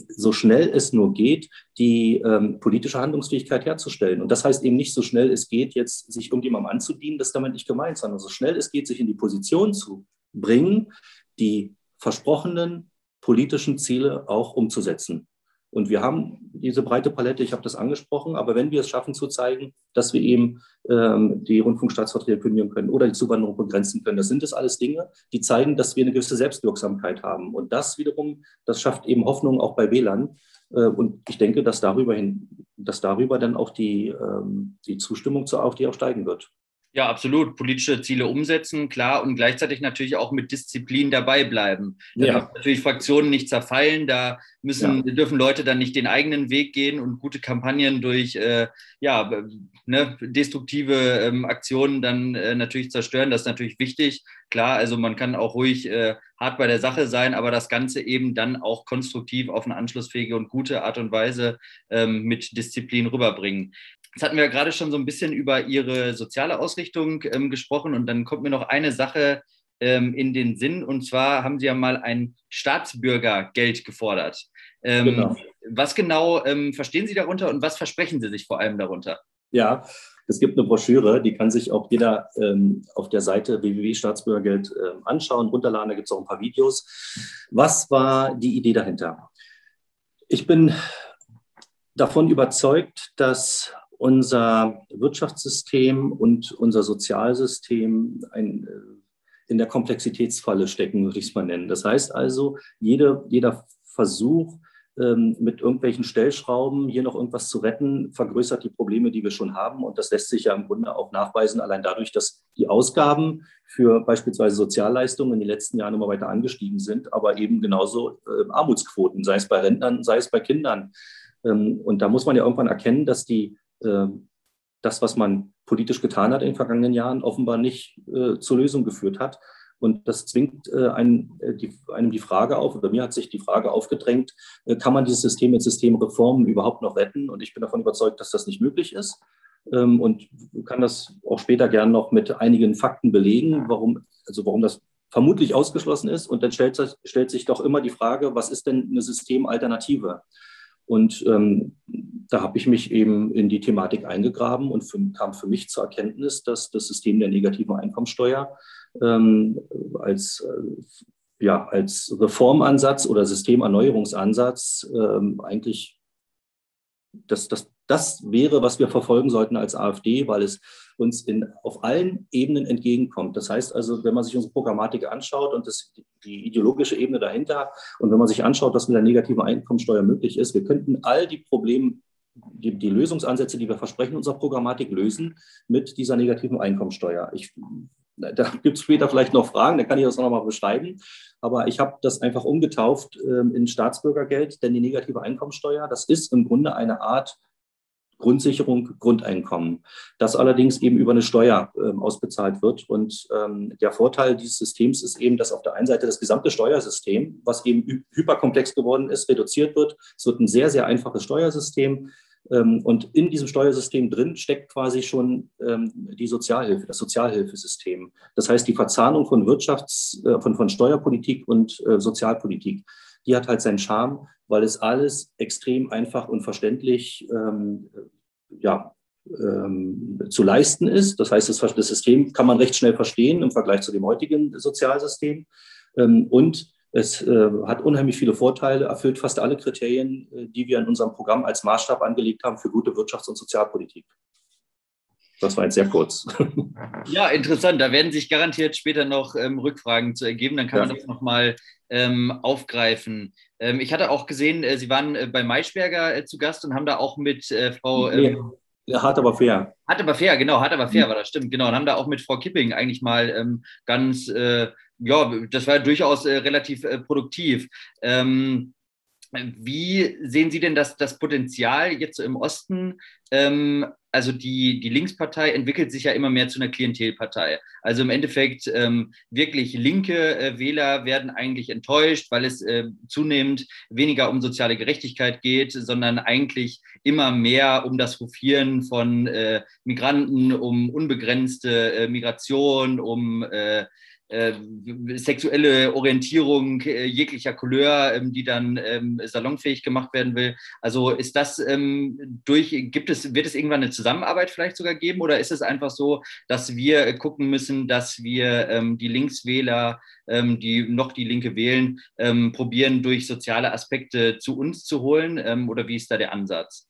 so schnell es nur geht, die ähm, politische Handlungsfähigkeit herzustellen. Und das heißt eben nicht so schnell es geht, jetzt sich irgendjemandem anzudienen, das ist damit nicht gemeint, sondern so schnell es geht, sich in die Position zu bringen, die versprochenen politischen Ziele auch umzusetzen. Und wir haben diese breite Palette, ich habe das angesprochen, aber wenn wir es schaffen zu zeigen, dass wir eben ähm, die Rundfunkstaatsverträge kündigen können oder die Zuwanderung begrenzen können, das sind das alles Dinge, die zeigen, dass wir eine gewisse Selbstwirksamkeit haben. Und das wiederum, das schafft eben Hoffnung auch bei Wählern. Äh, und ich denke, dass darüber hin, dass darüber dann auch die, ähm, die Zustimmung zur AfD auch steigen wird. Ja, absolut. Politische Ziele umsetzen, klar, und gleichzeitig natürlich auch mit Disziplin dabei bleiben. Da ja. natürlich Fraktionen nicht zerfallen, da müssen, ja. dürfen Leute dann nicht den eigenen Weg gehen und gute Kampagnen durch äh, ja, ne, destruktive ähm, Aktionen dann äh, natürlich zerstören. Das ist natürlich wichtig. Klar, also man kann auch ruhig äh, hart bei der Sache sein, aber das Ganze eben dann auch konstruktiv auf eine anschlussfähige und gute Art und Weise ähm, mit Disziplin rüberbringen. Jetzt hatten wir gerade schon so ein bisschen über Ihre soziale Ausrichtung ähm, gesprochen und dann kommt mir noch eine Sache ähm, in den Sinn und zwar haben Sie ja mal ein Staatsbürgergeld gefordert. Ähm, genau. Was genau ähm, verstehen Sie darunter und was versprechen Sie sich vor allem darunter? Ja, es gibt eine Broschüre, die kann sich auch jeder ähm, auf der Seite www.staatsbürgergeld äh, anschauen, runterladen, da gibt es auch ein paar Videos. Was war die Idee dahinter? Ich bin davon überzeugt, dass unser Wirtschaftssystem und unser Sozialsystem ein, äh, in der Komplexitätsfalle stecken, würde ich es mal nennen. Das heißt also, jede, jeder Versuch, ähm, mit irgendwelchen Stellschrauben hier noch irgendwas zu retten, vergrößert die Probleme, die wir schon haben. Und das lässt sich ja im Grunde auch nachweisen, allein dadurch, dass die Ausgaben für beispielsweise Sozialleistungen in den letzten Jahren immer weiter angestiegen sind, aber eben genauso äh, Armutsquoten, sei es bei Rentnern, sei es bei Kindern. Ähm, und da muss man ja irgendwann erkennen, dass die ähm, das, was man politisch getan hat in den vergangenen Jahren, offenbar nicht äh, zur Lösung geführt hat. Und das zwingt äh, einem, äh, die, einem die Frage auf, oder mir hat sich die Frage aufgedrängt, kann man dieses System mit Systemreformen überhaupt noch retten? Und ich bin davon überzeugt, dass das nicht möglich ist. Ähm, und kann das auch später gern noch mit einigen Fakten belegen, warum, also warum das vermutlich ausgeschlossen ist. Und dann stellt, stellt sich doch immer die Frage, was ist denn eine Systemalternative? Und ähm, da habe ich mich eben in die Thematik eingegraben und für, kam für mich zur Erkenntnis, dass das System der negativen Einkommensteuer ähm, als, äh, ja, als Reformansatz oder Systemerneuerungsansatz ähm, eigentlich das, das, das wäre, was wir verfolgen sollten als AfD, weil es uns in, auf allen Ebenen entgegenkommt. Das heißt also, wenn man sich unsere Programmatik anschaut und das, die ideologische Ebene dahinter und wenn man sich anschaut, was mit der negativen Einkommensteuer möglich ist, wir könnten all die Probleme, die, die Lösungsansätze, die wir versprechen, unserer Programmatik lösen mit dieser negativen Einkommensteuer. Ich da gibt es später vielleicht noch Fragen, da kann ich das auch nochmal beschreiben. Aber ich habe das einfach umgetauft äh, in Staatsbürgergeld, denn die negative Einkommensteuer, das ist im Grunde eine Art Grundsicherung, Grundeinkommen, das allerdings eben über eine Steuer äh, ausbezahlt wird. Und ähm, der Vorteil dieses Systems ist eben, dass auf der einen Seite das gesamte Steuersystem, was eben hyperkomplex geworden ist, reduziert wird. Es wird ein sehr, sehr einfaches Steuersystem. Ähm, und in diesem Steuersystem drin steckt quasi schon ähm, die Sozialhilfe, das Sozialhilfesystem. Das heißt, die Verzahnung von Wirtschafts-, äh, von, von Steuerpolitik und äh, Sozialpolitik, die hat halt seinen Charme, weil es alles extrem einfach und verständlich ähm, ja, ähm, zu leisten ist. Das heißt, das, das, System kann man recht schnell verstehen im Vergleich zu dem heutigen Sozialsystem. Ähm, und es äh, hat unheimlich viele Vorteile, erfüllt fast alle Kriterien, äh, die wir in unserem Programm als Maßstab angelegt haben für gute Wirtschafts- und Sozialpolitik. Das war jetzt sehr kurz. Ja, interessant. Da werden sich garantiert später noch ähm, Rückfragen zu ergeben. Dann kann ja. man das nochmal ähm, aufgreifen. Ähm, ich hatte auch gesehen, äh, Sie waren äh, bei Maischberger äh, zu Gast und haben da auch mit äh, Frau. Nee, ähm, hart aber fair. Hart aber fair, genau. Hart aber fair mhm. war das, stimmt. Genau. Und haben da auch mit Frau Kipping eigentlich mal ähm, ganz äh, ja, das war durchaus äh, relativ produktiv. Ähm, wie sehen Sie denn das, das Potenzial jetzt so im Osten? Ähm, also die, die Linkspartei entwickelt sich ja immer mehr zu einer Klientelpartei. Also im Endeffekt ähm, wirklich linke äh, Wähler werden eigentlich enttäuscht, weil es äh, zunehmend weniger um soziale Gerechtigkeit geht, sondern eigentlich immer mehr um das Hofieren von äh, Migranten, um unbegrenzte äh, Migration, um äh, sexuelle Orientierung äh, jeglicher Couleur, ähm, die dann ähm, salonfähig gemacht werden will. Also ist das ähm, durch, gibt es, wird es irgendwann eine Zusammenarbeit vielleicht sogar geben oder ist es einfach so, dass wir gucken müssen, dass wir ähm, die Linkswähler, ähm, die noch die Linke wählen, ähm, probieren durch soziale Aspekte zu uns zu holen oder wie ist da der Ansatz?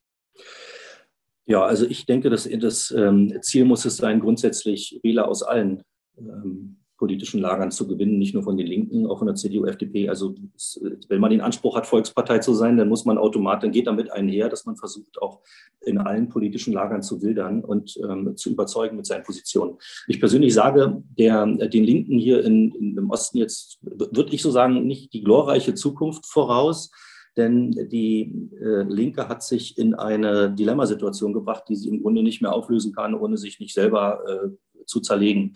Ja, also ich denke, dass das Ziel muss es sein, grundsätzlich Wähler aus allen politischen Lagern zu gewinnen, nicht nur von den Linken, auch von der CDU, FDP. Also wenn man den Anspruch hat, Volkspartei zu sein, dann muss man automatisch, dann geht damit einher, dass man versucht, auch in allen politischen Lagern zu wildern und ähm, zu überzeugen mit seinen Positionen. Ich persönlich sage, der, den Linken hier in, in, im Osten jetzt, würde ich so sagen, nicht die glorreiche Zukunft voraus, denn die äh, Linke hat sich in eine Dilemmasituation gebracht, die sie im Grunde nicht mehr auflösen kann, ohne sich nicht selber äh, zu zerlegen.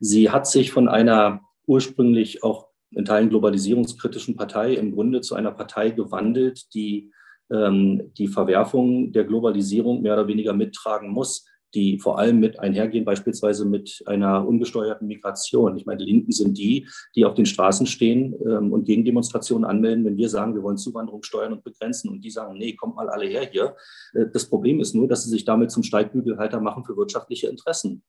Sie hat sich von einer ursprünglich auch in Teilen globalisierungskritischen Partei im Grunde zu einer Partei gewandelt, die ähm, die Verwerfung der Globalisierung mehr oder weniger mittragen muss, die vor allem mit einhergehen, beispielsweise mit einer ungesteuerten Migration. Ich meine, die Linken sind die, die auf den Straßen stehen ähm, und gegen Demonstrationen anmelden, wenn wir sagen, wir wollen Zuwanderung steuern und begrenzen und die sagen, nee, kommt mal alle her hier. Äh, das Problem ist nur, dass sie sich damit zum Steigbügelhalter machen für wirtschaftliche Interessen.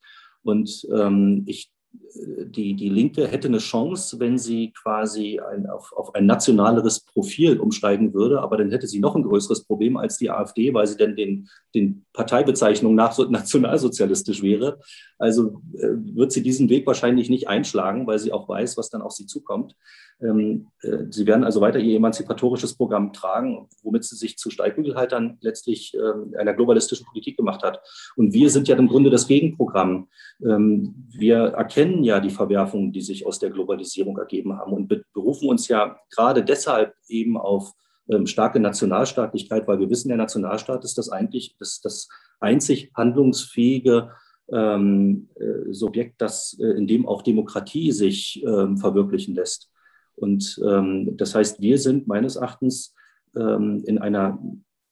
Und ähm, ich die, die Linke hätte eine Chance, wenn sie quasi ein, auf, auf ein nationaleres Profil umsteigen würde, aber dann hätte sie noch ein größeres Problem als die AfD, weil sie dann den, den Parteibezeichnungen nach nationalsozialistisch wäre. Also äh, wird sie diesen Weg wahrscheinlich nicht einschlagen, weil sie auch weiß, was dann auf sie zukommt. Ähm, äh, sie werden also weiter ihr emanzipatorisches Programm tragen, womit sie sich zu Steigbügelhaltern letztlich äh, einer globalistischen Politik gemacht hat. Und wir sind ja im Grunde das Gegenprogramm. Ähm, wir erkennen ja die Verwerfungen, die sich aus der Globalisierung ergeben haben und berufen uns ja gerade deshalb eben auf ähm, starke Nationalstaatlichkeit, weil wir wissen, der Nationalstaat ist das eigentlich das, das einzig handlungsfähige ähm, äh, Subjekt, das, äh, in dem auch Demokratie sich ähm, verwirklichen lässt. Und ähm, das heißt, wir sind meines Erachtens ähm, in einer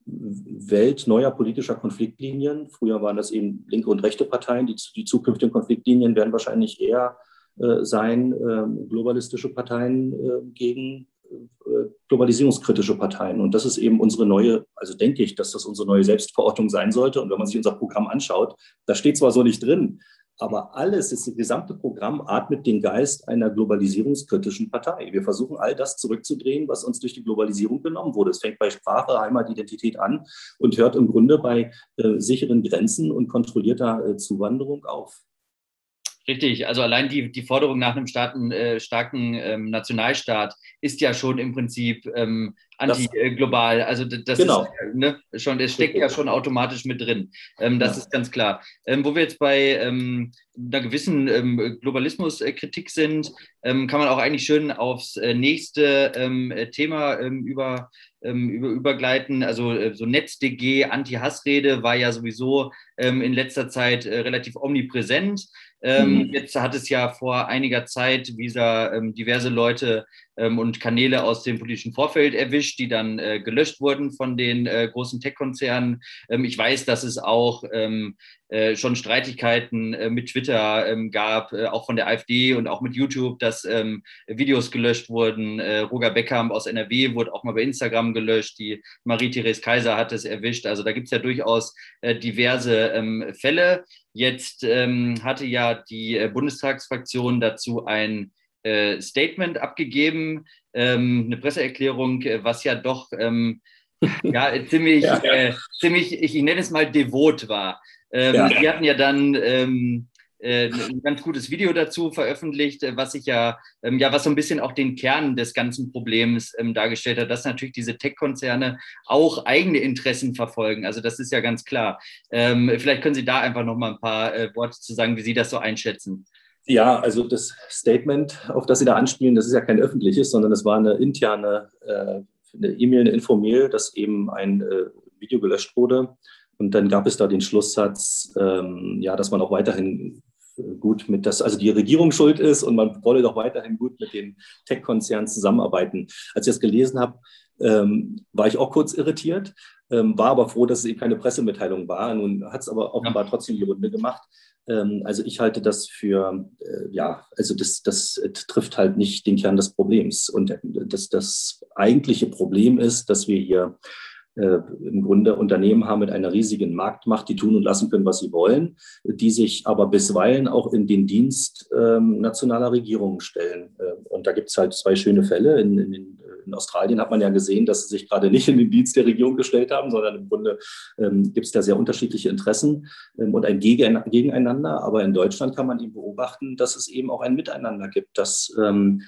Welt neuer politischer Konfliktlinien. Früher waren das eben linke und rechte Parteien. Die, die zukünftigen Konfliktlinien werden wahrscheinlich eher äh, sein, äh, globalistische Parteien äh, gegen äh, globalisierungskritische Parteien. Und das ist eben unsere neue, also denke ich, dass das unsere neue Selbstverortung sein sollte. Und wenn man sich unser Programm anschaut, da steht zwar so nicht drin, Aber alles, das gesamte Programm atmet den Geist einer globalisierungskritischen Partei. Wir versuchen all das zurückzudrehen, was uns durch die Globalisierung genommen wurde. Es fängt bei Sprache, Heimatidentität an und hört im Grunde bei äh, sicheren Grenzen und kontrollierter äh, Zuwanderung auf. Richtig, also allein die, die Forderung nach einem starken, äh, starken ähm, Nationalstaat ist ja schon im Prinzip ähm, anti-global. Also das genau. ist ne, schon, es steckt ja schon automatisch mit drin. Ähm, das ja. ist ganz klar. Ähm, wo wir jetzt bei ähm, einer gewissen ähm, Globalismuskritik sind, ähm, kann man auch eigentlich schön aufs äh, nächste ähm, Thema über, über, übergleiten. Also äh, so NetzDG, Anti-Hassrede war ja sowieso in letzter Zeit äh, relativ omnipräsent. Mhm. Jetzt hat es ja vor einiger Zeit Visa diverse Leute ähm, und Kanäle aus dem politischen Vorfeld erwischt, die dann äh, gelöscht wurden von den äh, großen Tech-Konzernen. Ähm, ich weiß, dass es auch ähm, äh, schon Streitigkeiten äh, mit Twitter ähm, gab, äh, auch von der AfD und auch mit YouTube, dass ähm, Videos gelöscht wurden. Äh, Roger Beckham aus NRW wurde auch mal bei Instagram gelöscht. Die Marie-Therese Kaiser hat es erwischt. Also da gibt es ja durchaus diverse ähm, Fälle. Jetzt hatte ja die Bundestagsfraktion dazu ein Statement abgegeben, ähm, eine Presseerklärung, äh, was ja doch ähm, ja, ziemlich, ja. Äh, ziemlich, ich, nenne es mal devot war. Ähm, ja. Die hatten ja dann äh, ein ganz gutes Video dazu veröffentlicht, äh, was sich ja, ja, was so ein bisschen auch den Kern des ganzen Problems ähm, dargestellt hat, dass natürlich diese Tech-Konzerne auch eigene Interessen verfolgen. Also das ist ja ganz klar. Ähm, vielleicht können Sie da einfach noch mal ein paar äh, Worte zu sagen, wie Sie das so einschätzen. Ja, also das Statement, auf das Sie da anspielen, das ist ja kein öffentliches, sondern das war eine interne äh, eine E-Mail, eine Infomail, dass eben ein äh, Video gelöscht wurde. Und dann gab es da den Schlusssatz, ähm, ja, dass man auch weiterhin gut mit das, also die Regierung schuld ist und man wolle doch weiterhin gut mit den Tech-Konzernen zusammenarbeiten. Als ich das gelesen habe, ähm, war ich auch kurz irritiert, ähm, war aber froh, dass es eben keine Pressemitteilung war. Nun hat es aber offenbar trotzdem die Runde gemacht. Ähm, also ich halte das für, äh, ja, also das, das trifft halt nicht den Kern des Problems. Und das, das eigentliche Problem ist, dass wir hier äh, im Grunde Unternehmen haben mit einer riesigen Marktmacht, die tun und lassen können, was sie wollen, die sich aber bisweilen auch in den Dienst ähm, nationaler Regierungen stellen. Äh, und da gibt es halt zwei schöne Fälle. In, in, in, Australien hat man ja gesehen, dass sie sich gerade nicht in den Dienst der Regierung gestellt haben, sondern im Grunde ähm, gibt es da sehr unterschiedliche Interessen ähm, und ein Gegen, Gegeneinander. Aber in Deutschland kann man eben beobachten, dass es eben auch ein Miteinander gibt, dass ähm,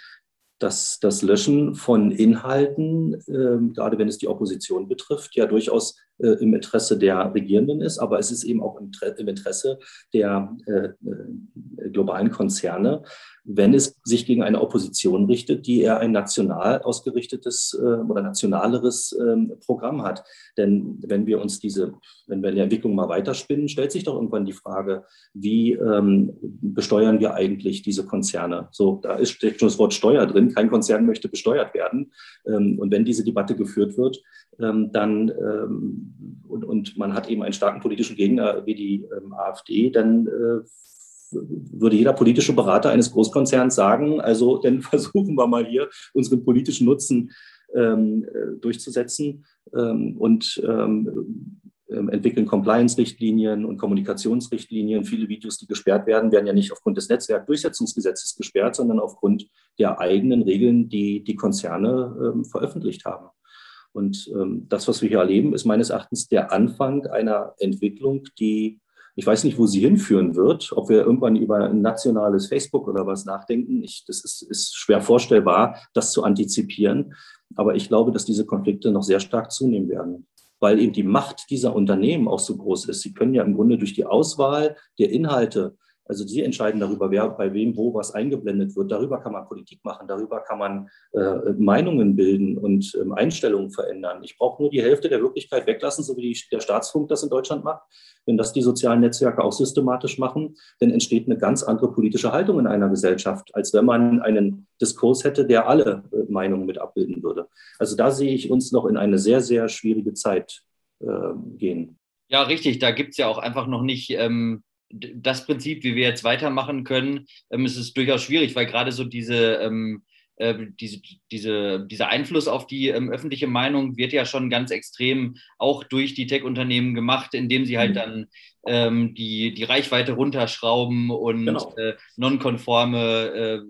dass das Löschen von Inhalten, äh, gerade wenn es die Opposition betrifft, ja durchaus äh, im Interesse der Regierenden ist, aber es ist eben auch im, im Interesse der äh, äh, globalen Konzerne, wenn es sich gegen eine Opposition richtet, die eher ein national ausgerichtetes äh, oder nationaleres ähm, Programm hat. Denn wenn wir uns diese, wenn wir die Entwicklung mal weiterspinnen, stellt sich doch irgendwann die Frage, wie ähm, besteuern wir eigentlich diese Konzerne? So, da ist schon das Wort Steuer drin. Kein Konzern möchte besteuert werden. Ähm, und wenn diese Debatte geführt wird, ähm, dann ähm, und, und man hat eben einen starken politischen Gegner wie die ähm, AfD, dann äh, würde jeder politische Berater eines Großkonzerns sagen, also dann versuchen wir mal hier unseren politischen Nutzen ähm, äh, durchzusetzen ähm, und ähm, ähm, entwickeln Compliance-Richtlinien und Kommunikationsrichtlinien. Viele Videos, die gesperrt werden, werden ja nicht aufgrund des Netzwerkdurchsetzungsgesetzes gesperrt, sondern aufgrund der eigenen Regeln, die die Konzerne ähm, veröffentlicht haben. Und ähm, das, was wir hier erleben, ist meines Erachtens der Anfang einer Entwicklung, die ich weiß nicht, wo sie hinführen wird, ob wir irgendwann über ein nationales Facebook oder was nachdenken. Ich, das ist, ist schwer vorstellbar, das zu antizipieren. Aber ich glaube, dass diese Konflikte noch sehr stark zunehmen werden, weil eben die Macht dieser Unternehmen auch so groß ist. Sie können ja im Grunde durch die Auswahl der Inhalte also sie entscheiden darüber, wer bei wem wo was eingeblendet wird. Darüber kann man Politik machen, darüber kann man äh, Meinungen bilden und ähm, Einstellungen verändern. Ich brauche nur die Hälfte der Wirklichkeit weglassen, so wie die, der Staatsfunk das in Deutschland macht. Wenn das die sozialen Netzwerke auch systematisch machen, dann entsteht eine ganz andere politische Haltung in einer Gesellschaft, als wenn man einen Diskurs hätte, der alle äh, Meinungen mit abbilden würde. Also da sehe ich uns noch in eine sehr, sehr schwierige Zeit äh, gehen. Ja, richtig. Da gibt es ja auch einfach noch nicht ähm, das Prinzip, wie wir jetzt weitermachen können, ähm, ist es durchaus schwierig, weil gerade so diese, ähm, äh, diese, diese, dieser Einfluss auf die ähm, öffentliche Meinung wird ja schon ganz extrem auch durch die Tech-Unternehmen gemacht, indem sie halt mhm. dann ähm, die, die Reichweite runterschrauben und genau. äh, nonkonforme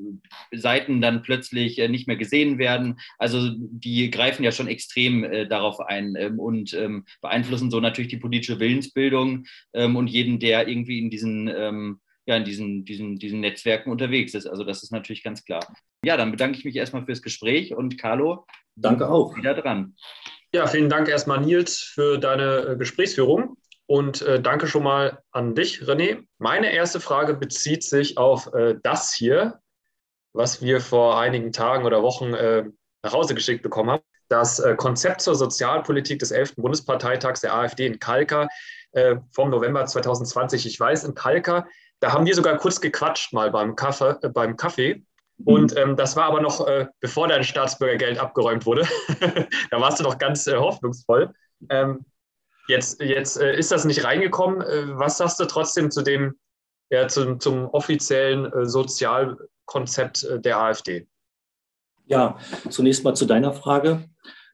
äh, Seiten dann plötzlich äh, nicht mehr gesehen werden. Also die greifen ja schon extrem äh, darauf ein ähm, und ähm, beeinflussen so natürlich die politische Willensbildung ähm, und jeden, der irgendwie in diesen ähm, ja, in diesen, diesen, diesen Netzwerken unterwegs ist. Also das ist natürlich ganz klar. Ja, dann bedanke ich mich erstmal fürs Gespräch und Carlo, danke auch. Wieder dran. Ja, vielen Dank erstmal Nils für deine äh, Gesprächsführung und äh, danke schon mal an dich, René. Meine erste Frage bezieht sich auf äh, das hier, was wir vor einigen Tagen oder Wochen äh, nach Hause geschickt bekommen haben. Das äh, Konzept zur Sozialpolitik des 11. Bundesparteitags der AfD in Kalka äh, vom November 2020. Ich weiß, in Kalka da haben wir sogar kurz gequatscht mal beim Kaffee. Äh, beim Kaffee. Mhm. Und ähm, das war aber noch, äh, bevor dein Staatsbürgergeld abgeräumt wurde. da warst du noch ganz äh, hoffnungsvoll. Ähm, jetzt jetzt äh, ist das nicht reingekommen. Äh, was sagst du trotzdem zu dem, ja, zum, zum offiziellen äh, Sozialkonzept der AfD? Ja, zunächst mal zu deiner Frage.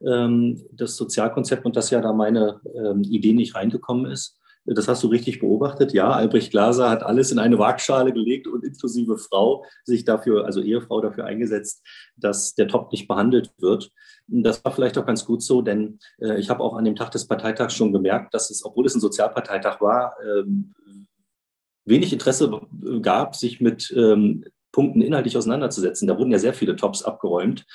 Ähm, das Sozialkonzept und dass ja da meine ähm, Idee nicht reingekommen ist. Das hast du richtig beobachtet. Ja, Albrecht Glaser hat alles in eine Waagschale gelegt und inklusive Frau sich dafür, also Ehefrau dafür eingesetzt, dass der Top nicht behandelt wird. Das war vielleicht auch ganz gut so, denn äh, ich habe auch an dem Tag des Parteitags schon gemerkt, dass es, obwohl es ein Sozialparteitag war, ähm, wenig Interesse gab, sich mit ähm, Punkten inhaltlich auseinanderzusetzen. Da wurden ja sehr viele Tops abgeräumt.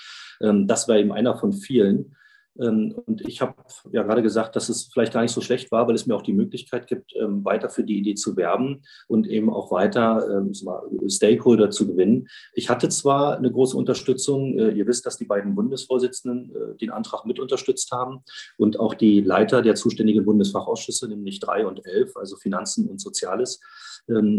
Ähm, das war eben einer von vielen. Ähm, und ich habe ja gerade gesagt, dass es vielleicht gar nicht so schlecht war, weil es mir auch die Möglichkeit gibt, ähm, weiter für die Idee zu werben und eben auch weiter ähm, Stakeholder zu gewinnen. Ich hatte zwar eine große Unterstützung, äh, ihr wisst, dass die beiden Bundesvorsitzenden äh, den Antrag mit unterstützt haben und auch die Leiter der zuständigen Bundesfachausschüsse, nämlich drei und elf, also Finanzen und Soziales.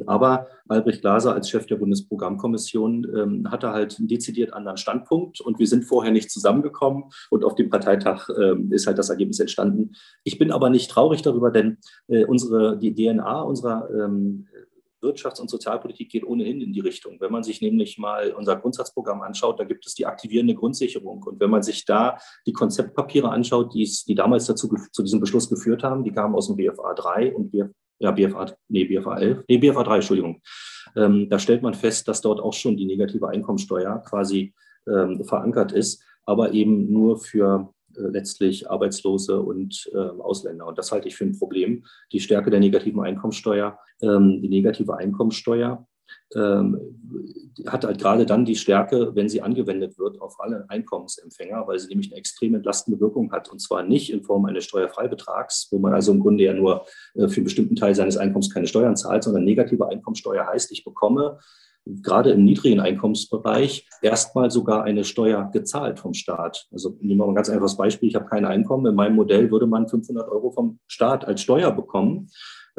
Aber Albrecht Glaser als Chef der Bundesprogrammkommission hatte halt einen dezidiert anderen Standpunkt und wir sind vorher nicht zusammengekommen und auf dem Parteitag Freitag äh, ist halt das Ergebnis entstanden. Ich bin aber nicht traurig darüber, denn äh, unsere, die DNA unserer ähm, Wirtschafts- und Sozialpolitik geht ohnehin in die Richtung. Wenn man sich nämlich mal unser Grundsatzprogramm anschaut, da gibt es die aktivierende Grundsicherung. Und wenn man sich da die Konzeptpapiere anschaut, die, die damals dazu zu diesem Beschluss geführt haben, die kamen aus dem BFA 3 und ja, BFA, nee, BFA 11, nee, BFA 3, Entschuldigung. Ähm, da stellt man fest, dass dort auch schon die negative Einkommensteuer quasi ähm, verankert ist, aber eben nur für äh, letztlich Arbeitslose und äh, Ausländer. Und das halte ich für ein Problem. Die Stärke der negativen Einkommensteuer, ähm, die negative Einkommensteuer hat halt gerade dann die Stärke, wenn sie angewendet wird auf alle Einkommensempfänger, weil sie nämlich eine extrem entlastende Wirkung hat. Und zwar nicht in Form eines Steuerfreibetrags, wo man also im Grunde ja nur äh, für einen bestimmten Teil seines Einkommens keine Steuern zahlt, sondern negative Einkommensteuer heißt, ich bekomme gerade im niedrigen Einkommensbereich erstmal sogar eine Steuer gezahlt vom Staat. Also nehmen wir mal ein ganz einfaches Beispiel. Ich habe kein Einkommen. In meinem Modell würde man 500 Euro vom Staat als Steuer bekommen, ähm,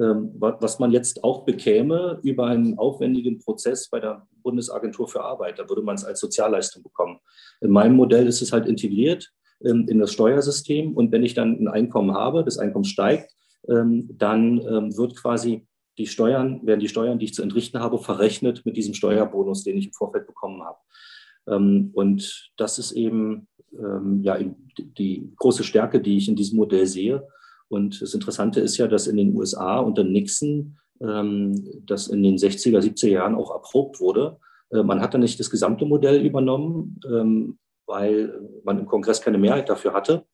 was man jetzt auch bekäme über einen aufwendigen Prozess bei der Bundesagentur für Arbeit. Da würde man es als Sozialleistung bekommen. In meinem Modell ist es halt integriert ähm, in das Steuersystem. Und wenn ich dann ein Einkommen habe, das Einkommen steigt, ähm, dann wird quasi die Steuern, werden die Steuern, die ich zu entrichten habe, verrechnet mit diesem Steuerbonus, den ich im Vorfeld bekommen habe. Ähm, und das ist eben ähm, ja, die große Stärke, die ich in diesem Modell sehe. Und das Interessante ist ja, dass in den USA unter Nixon ähm, das in den 60er, 70er Jahren auch erprobt wurde. Äh, man hat dann nicht das gesamte Modell übernommen, weil man im Kongress keine Mehrheit dafür hatte.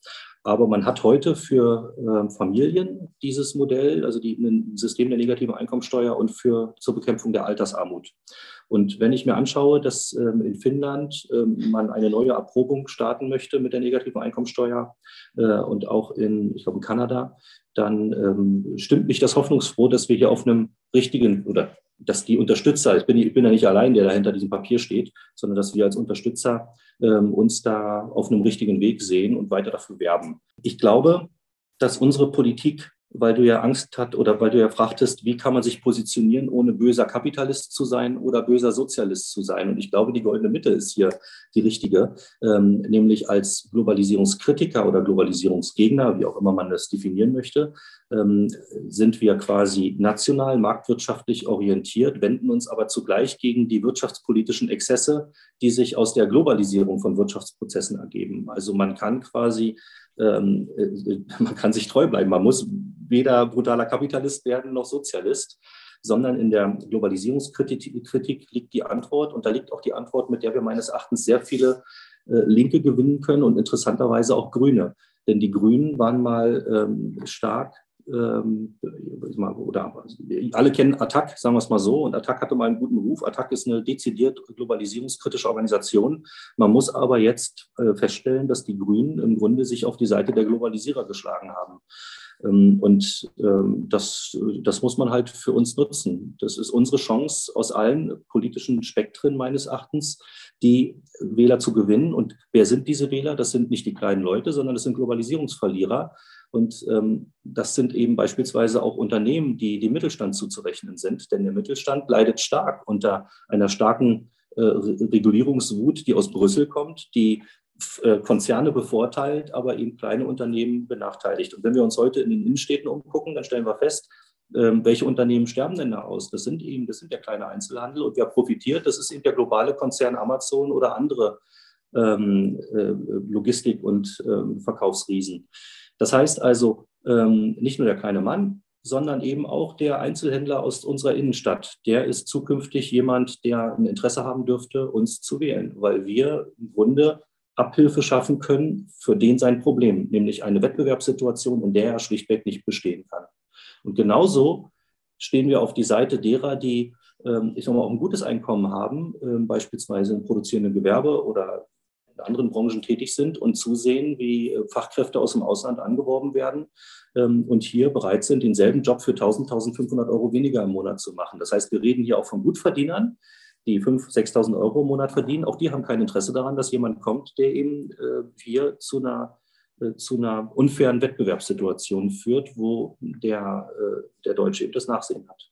Aber man hat heute für äh, Familien dieses Modell, also die, ein System der negativen Einkommensteuer und für zur Bekämpfung der Altersarmut. Und wenn ich mir anschaue, dass ähm, in Finnland ähm, man eine neue Erprobung starten möchte mit der negativen Einkommensteuer äh, und auch in, ich glaube, in Kanada, dann ähm, stimmt mich das hoffnungsfroh, dass wir hier auf einem richtigen oder dass die Unterstützer, ich bin, ich bin ja nicht allein, der da hinter diesem Papier steht, sondern dass wir als Unterstützer ähm, uns da auf einem richtigen Weg sehen und weiter dafür werben. Ich glaube, dass unsere Politik weil du ja Angst hat oder weil du ja fragtest, wie kann man sich positionieren, ohne böser Kapitalist zu sein oder böser Sozialist zu sein. Und ich glaube, die goldene Mitte ist hier die richtige, ähm, nämlich als Globalisierungskritiker oder Globalisierungsgegner, wie auch immer man das definieren möchte, ähm, sind wir quasi national marktwirtschaftlich orientiert, wenden uns aber zugleich gegen die wirtschaftspolitischen Exzesse, die sich aus der Globalisierung von Wirtschaftsprozessen ergeben. Also man kann quasi ähm, äh, man kann sich treu bleiben. Man muss weder brutaler Kapitalist werden noch Sozialist, sondern in der Globalisierungskritik liegt die Antwort und da liegt auch die Antwort, mit der wir meines Erachtens sehr viele äh, Linke gewinnen können und interessanterweise auch Grüne. Denn die Grünen waren mal ähm, stark ähm, oder alle kennen Attac, sagen wir es mal so, und Attac hatte mal einen guten Ruf. Attac ist eine dezidiert globalisierungskritische Organisation. Man muss aber jetzt äh, feststellen, dass die Grünen im Grunde sich auf die Seite der Globalisierer geschlagen haben. Ähm, und ähm, das, das muss man halt für uns nutzen. Das ist unsere Chance, aus allen politischen Spektren meines Erachtens die Wähler zu gewinnen. Und wer sind diese Wähler? Das sind nicht die kleinen Leute, sondern das sind Globalisierungsverlierer. Und ähm, das sind eben beispielsweise auch Unternehmen, die dem Mittelstand zuzurechnen sind. Denn der Mittelstand leidet stark unter einer starken äh, Regulierungswut, die aus Brüssel kommt, die Konzerne bevorteilt, aber eben kleine Unternehmen benachteiligt. Und wenn wir uns heute in den Innenstädten umgucken, dann stellen wir fest, ähm, welche Unternehmen sterben denn da aus? Das sind eben, das sind der kleine Einzelhandel und wer profitiert, das ist eben der globale Konzern Amazon oder andere ähm, äh, Logistik- und ähm, Verkaufsriesen. Das heißt also, ähm, nicht nur der kleine Mann, sondern eben auch der Einzelhändler aus unserer Innenstadt. Der ist zukünftig jemand, der ein Interesse haben dürfte, uns zu wählen, weil wir im Grunde Abhilfe schaffen können für den sein Problem, nämlich eine Wettbewerbssituation, in der er schlichtweg nicht bestehen kann. Und genauso stehen wir auf die Seite derer, die, ähm, ich sag mal, auch ein gutes Einkommen haben, ähm, beispielsweise im produzierenden Gewerbe oder in anderen Branchen tätig sind und zusehen, wie äh, Fachkräfte aus dem Ausland angeworben werden ähm, und hier bereit sind, denselben Job für 1000, 1500 Euro weniger im Monat zu machen. Das heißt, wir reden hier auch von Gutverdienern, die 5.000, 6.000 Euro im Monat verdienen. Auch die haben kein Interesse daran, dass jemand kommt, der eben äh, hier zu einer äh, zu einer unfairen Wettbewerbssituation führt, wo der, der Deutsche eben das Nachsehen hat.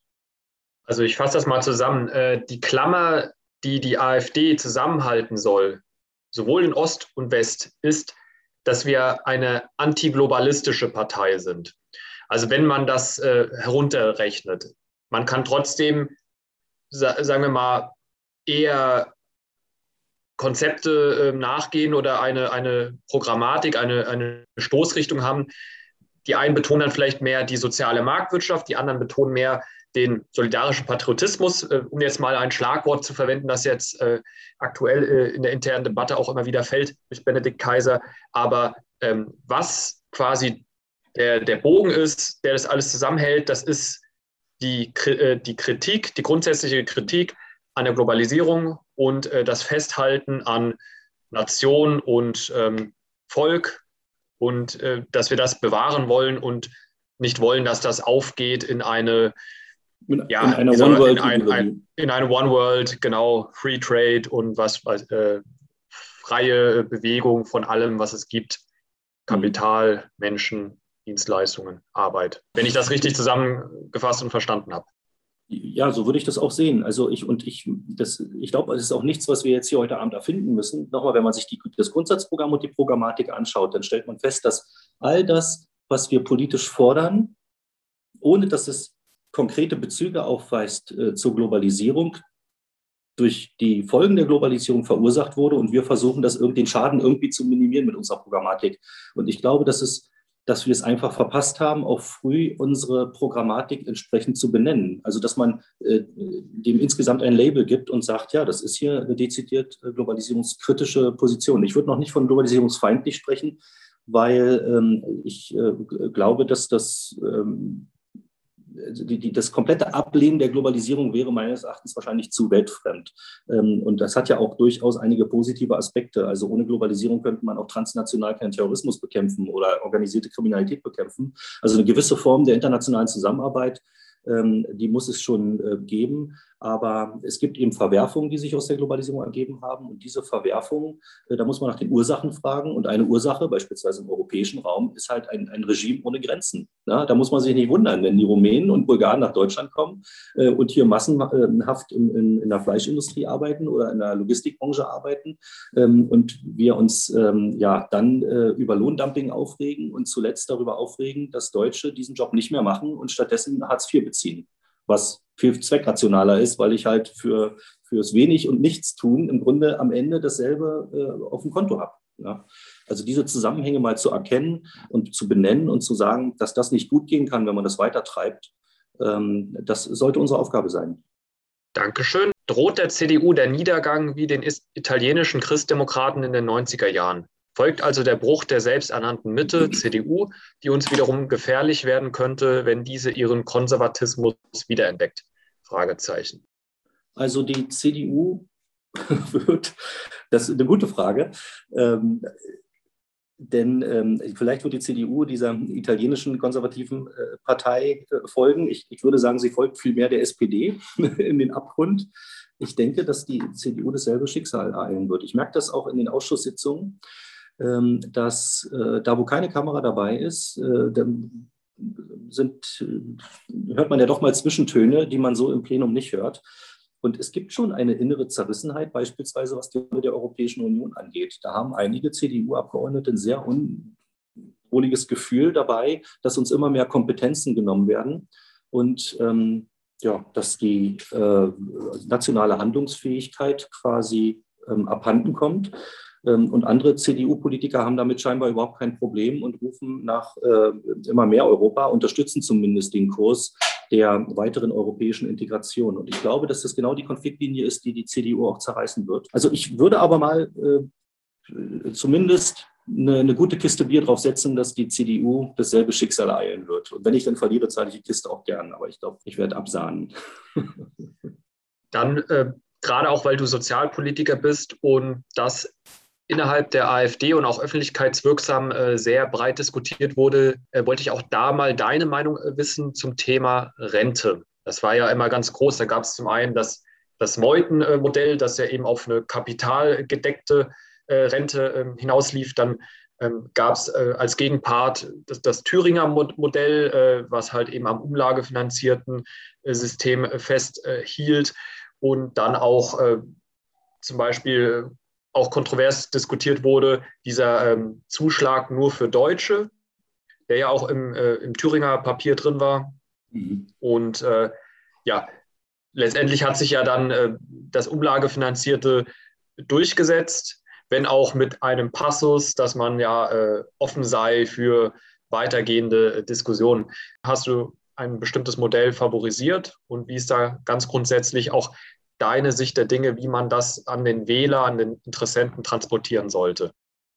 Also ich fasse das mal zusammen. Die Klammer, die die AfD zusammenhalten soll, sowohl in Ost und West, ist, dass wir eine antiglobalistische Partei sind. Also wenn man das äh, herunterrechnet, man kann trotzdem, sa sagen wir mal, eher Konzepte äh, nachgehen oder eine, eine Programmatik, eine, eine Stoßrichtung haben. Die einen betonen dann vielleicht mehr die soziale Marktwirtschaft, die anderen betonen mehr den solidarischen Patriotismus, äh, um jetzt mal ein Schlagwort zu verwenden, das jetzt äh, aktuell äh, in der internen Debatte auch immer wieder fällt durch Benedikt Kaiser. Aber ähm, was quasi der, der Bogen ist, der das alles zusammenhält, das ist die, äh, die Kritik, die grundsätzliche Kritik an der Globalisierung und äh, das Festhalten an Nation und ähm, Volk und äh, dass wir das bewahren wollen und nicht wollen, dass das aufgeht in eine in, ja, in einer One World. In, ein, ein, in eine One World, genau, Free Trade und was, äh, freie Bewegung von allem, was es gibt. Kapital, Menschen, Dienstleistungen, Arbeit. Wenn ich das richtig zusammengefasst und verstanden habe. Ja, so würde ich das auch sehen. Also ich und ich, das, ich glaube, es ist auch nichts, was wir jetzt hier heute Abend erfinden müssen. Nochmal, wenn man sich die, das Grundsatzprogramm und die Programmatik anschaut, dann stellt man fest, dass all das, was wir politisch fordern, ohne dass es konkrete Bezüge aufweist äh, zur Globalisierung, durch die Folgen der Globalisierung verursacht wurde und wir versuchen, das, den Schaden irgendwie zu minimieren mit unserer Programmatik. Und ich glaube, dass, es, dass wir es einfach verpasst haben, auch früh unsere Programmatik entsprechend zu benennen. Also dass man äh, dem insgesamt ein Label gibt und sagt, ja, das ist hier eine dezidiert äh, globalisierungskritische Position. Ich würde noch nicht von globalisierungsfeindlich sprechen, weil ähm, ich äh, glaube, dass das ähm, die, die, das komplette Ablehnen der Globalisierung wäre meines Erachtens wahrscheinlich zu weltfremd. Ähm, und das hat ja auch durchaus einige positive Aspekte. Also ohne Globalisierung könnte man auch transnational keinen Terrorismus bekämpfen oder organisierte Kriminalität bekämpfen. Also eine gewisse Form der internationalen Zusammenarbeit, ähm, die muss es schon äh, geben. Aber es gibt eben Verwerfungen, die sich aus der Globalisierung ergeben haben. Und diese Verwerfungen, äh, da muss man nach den Ursachen fragen. Und eine Ursache, beispielsweise im europäischen Raum, ist halt ein, ein Regime ohne Grenzen. Ja, da muss man sich nicht wundern, wenn die Rumänen und Bulgaren nach Deutschland kommen äh, und hier massenhaft in, in, in, der Fleischindustrie arbeiten oder in der Logistikbranche arbeiten ähm, und wir uns ähm, ja dann äh, über Lohndumping aufregen und zuletzt darüber aufregen, dass Deutsche diesen Job nicht mehr machen und stattdessen Hartz IV beziehen was viel zweckrationaler ist, weil ich halt für fürs wenig und nichts tun im Grunde am Ende dasselbe äh, auf dem Konto habe. Ja? Also diese Zusammenhänge mal zu erkennen und zu benennen und zu sagen, dass das nicht gut gehen kann, wenn man das weiter treibt, ähm, das sollte unsere Aufgabe sein. Dankeschön. Droht der CDU der Niedergang wie den italienischen Christdemokraten in den 90er Jahren? Folgt also der Bruch der selbsternannten Mitte, CDU, die uns wiederum gefährlich werden könnte, wenn diese ihren Konservatismus wiederentdeckt? Fragezeichen. Also die CDU wird, das ist eine gute Frage, ähm, denn ähm, vielleicht wird die CDU dieser italienischen konservativen äh, Partei äh, folgen. Ich, ich, würde sagen, sie folgt vielmehr der SPD in den Abgrund. Ich denke, dass die CDU dasselbe Schicksal ereilen wird. Ich merke das auch in den Ausschusssitzungen. Ähm, dass äh, da, wo keine Kamera dabei ist, äh, sind, äh, hört man ja doch mal Zwischentöne, die man so im Plenum nicht hört. Und es gibt schon eine innere Zerrissenheit, beispielsweise was die Rolle der Europäischen Union angeht. Da haben einige CDU-Abgeordnete ein sehr unwohliges Gefühl dabei, dass uns immer mehr Kompetenzen genommen werden und ähm, ja, dass die äh, nationale Handlungsfähigkeit quasi ähm, abhanden kommt. Ähm, und andere CDU-Politiker haben damit scheinbar überhaupt kein Problem und rufen nach äh, immer mehr Europa, unterstützen zumindest den Kurs der weiteren europäischen Integration. Und ich glaube, dass das genau die Konfliktlinie ist, die die CDU auch zerreißen wird. Also ich würde aber mal äh, zumindest eine, eine, gute Kiste Bier draufsetzen, dass die CDU dasselbe Schicksal eilen wird. Und wenn ich dann verliere, zahle ich die Kiste auch gern. Aber ich glaube, ich werde absahnen. Dann äh, gerade auch, weil du Sozialpolitiker bist und das innerhalb der AfD und auch öffentlichkeitswirksam äh, sehr breit diskutiert wurde, äh, wollte ich auch da mal deine Meinung äh, wissen zum Thema Rente. Das war ja immer ganz groß. Da gab es zum einen das, das Meuthen-Modell, das ja eben auf eine kapitalgedeckte äh, Rente ähm, hinauslief. Dann ähm, gab es äh, als Gegenpart das, das Thüringer Modell, äh, was halt eben am umlagefinanzierten System festhielt. und dann auch zum Beispiel auch kontrovers diskutiert wurde, dieser ähm, Zuschlag nur für Deutsche, der ja auch im, äh, im Thüringer Papier drin war. Mhm. Und äh, ja, letztendlich hat sich ja dann äh, das Umlagefinanzierte durchgesetzt, wenn auch mit einem Passus, dass man ja äh, offen sei für weitergehende Diskussionen. Hast du ein bestimmtes Modell favorisiert und wie ist da ganz grundsätzlich auch deine Sicht der Dinge, wie man das an den Wähler, an den Interessenten transportieren sollte?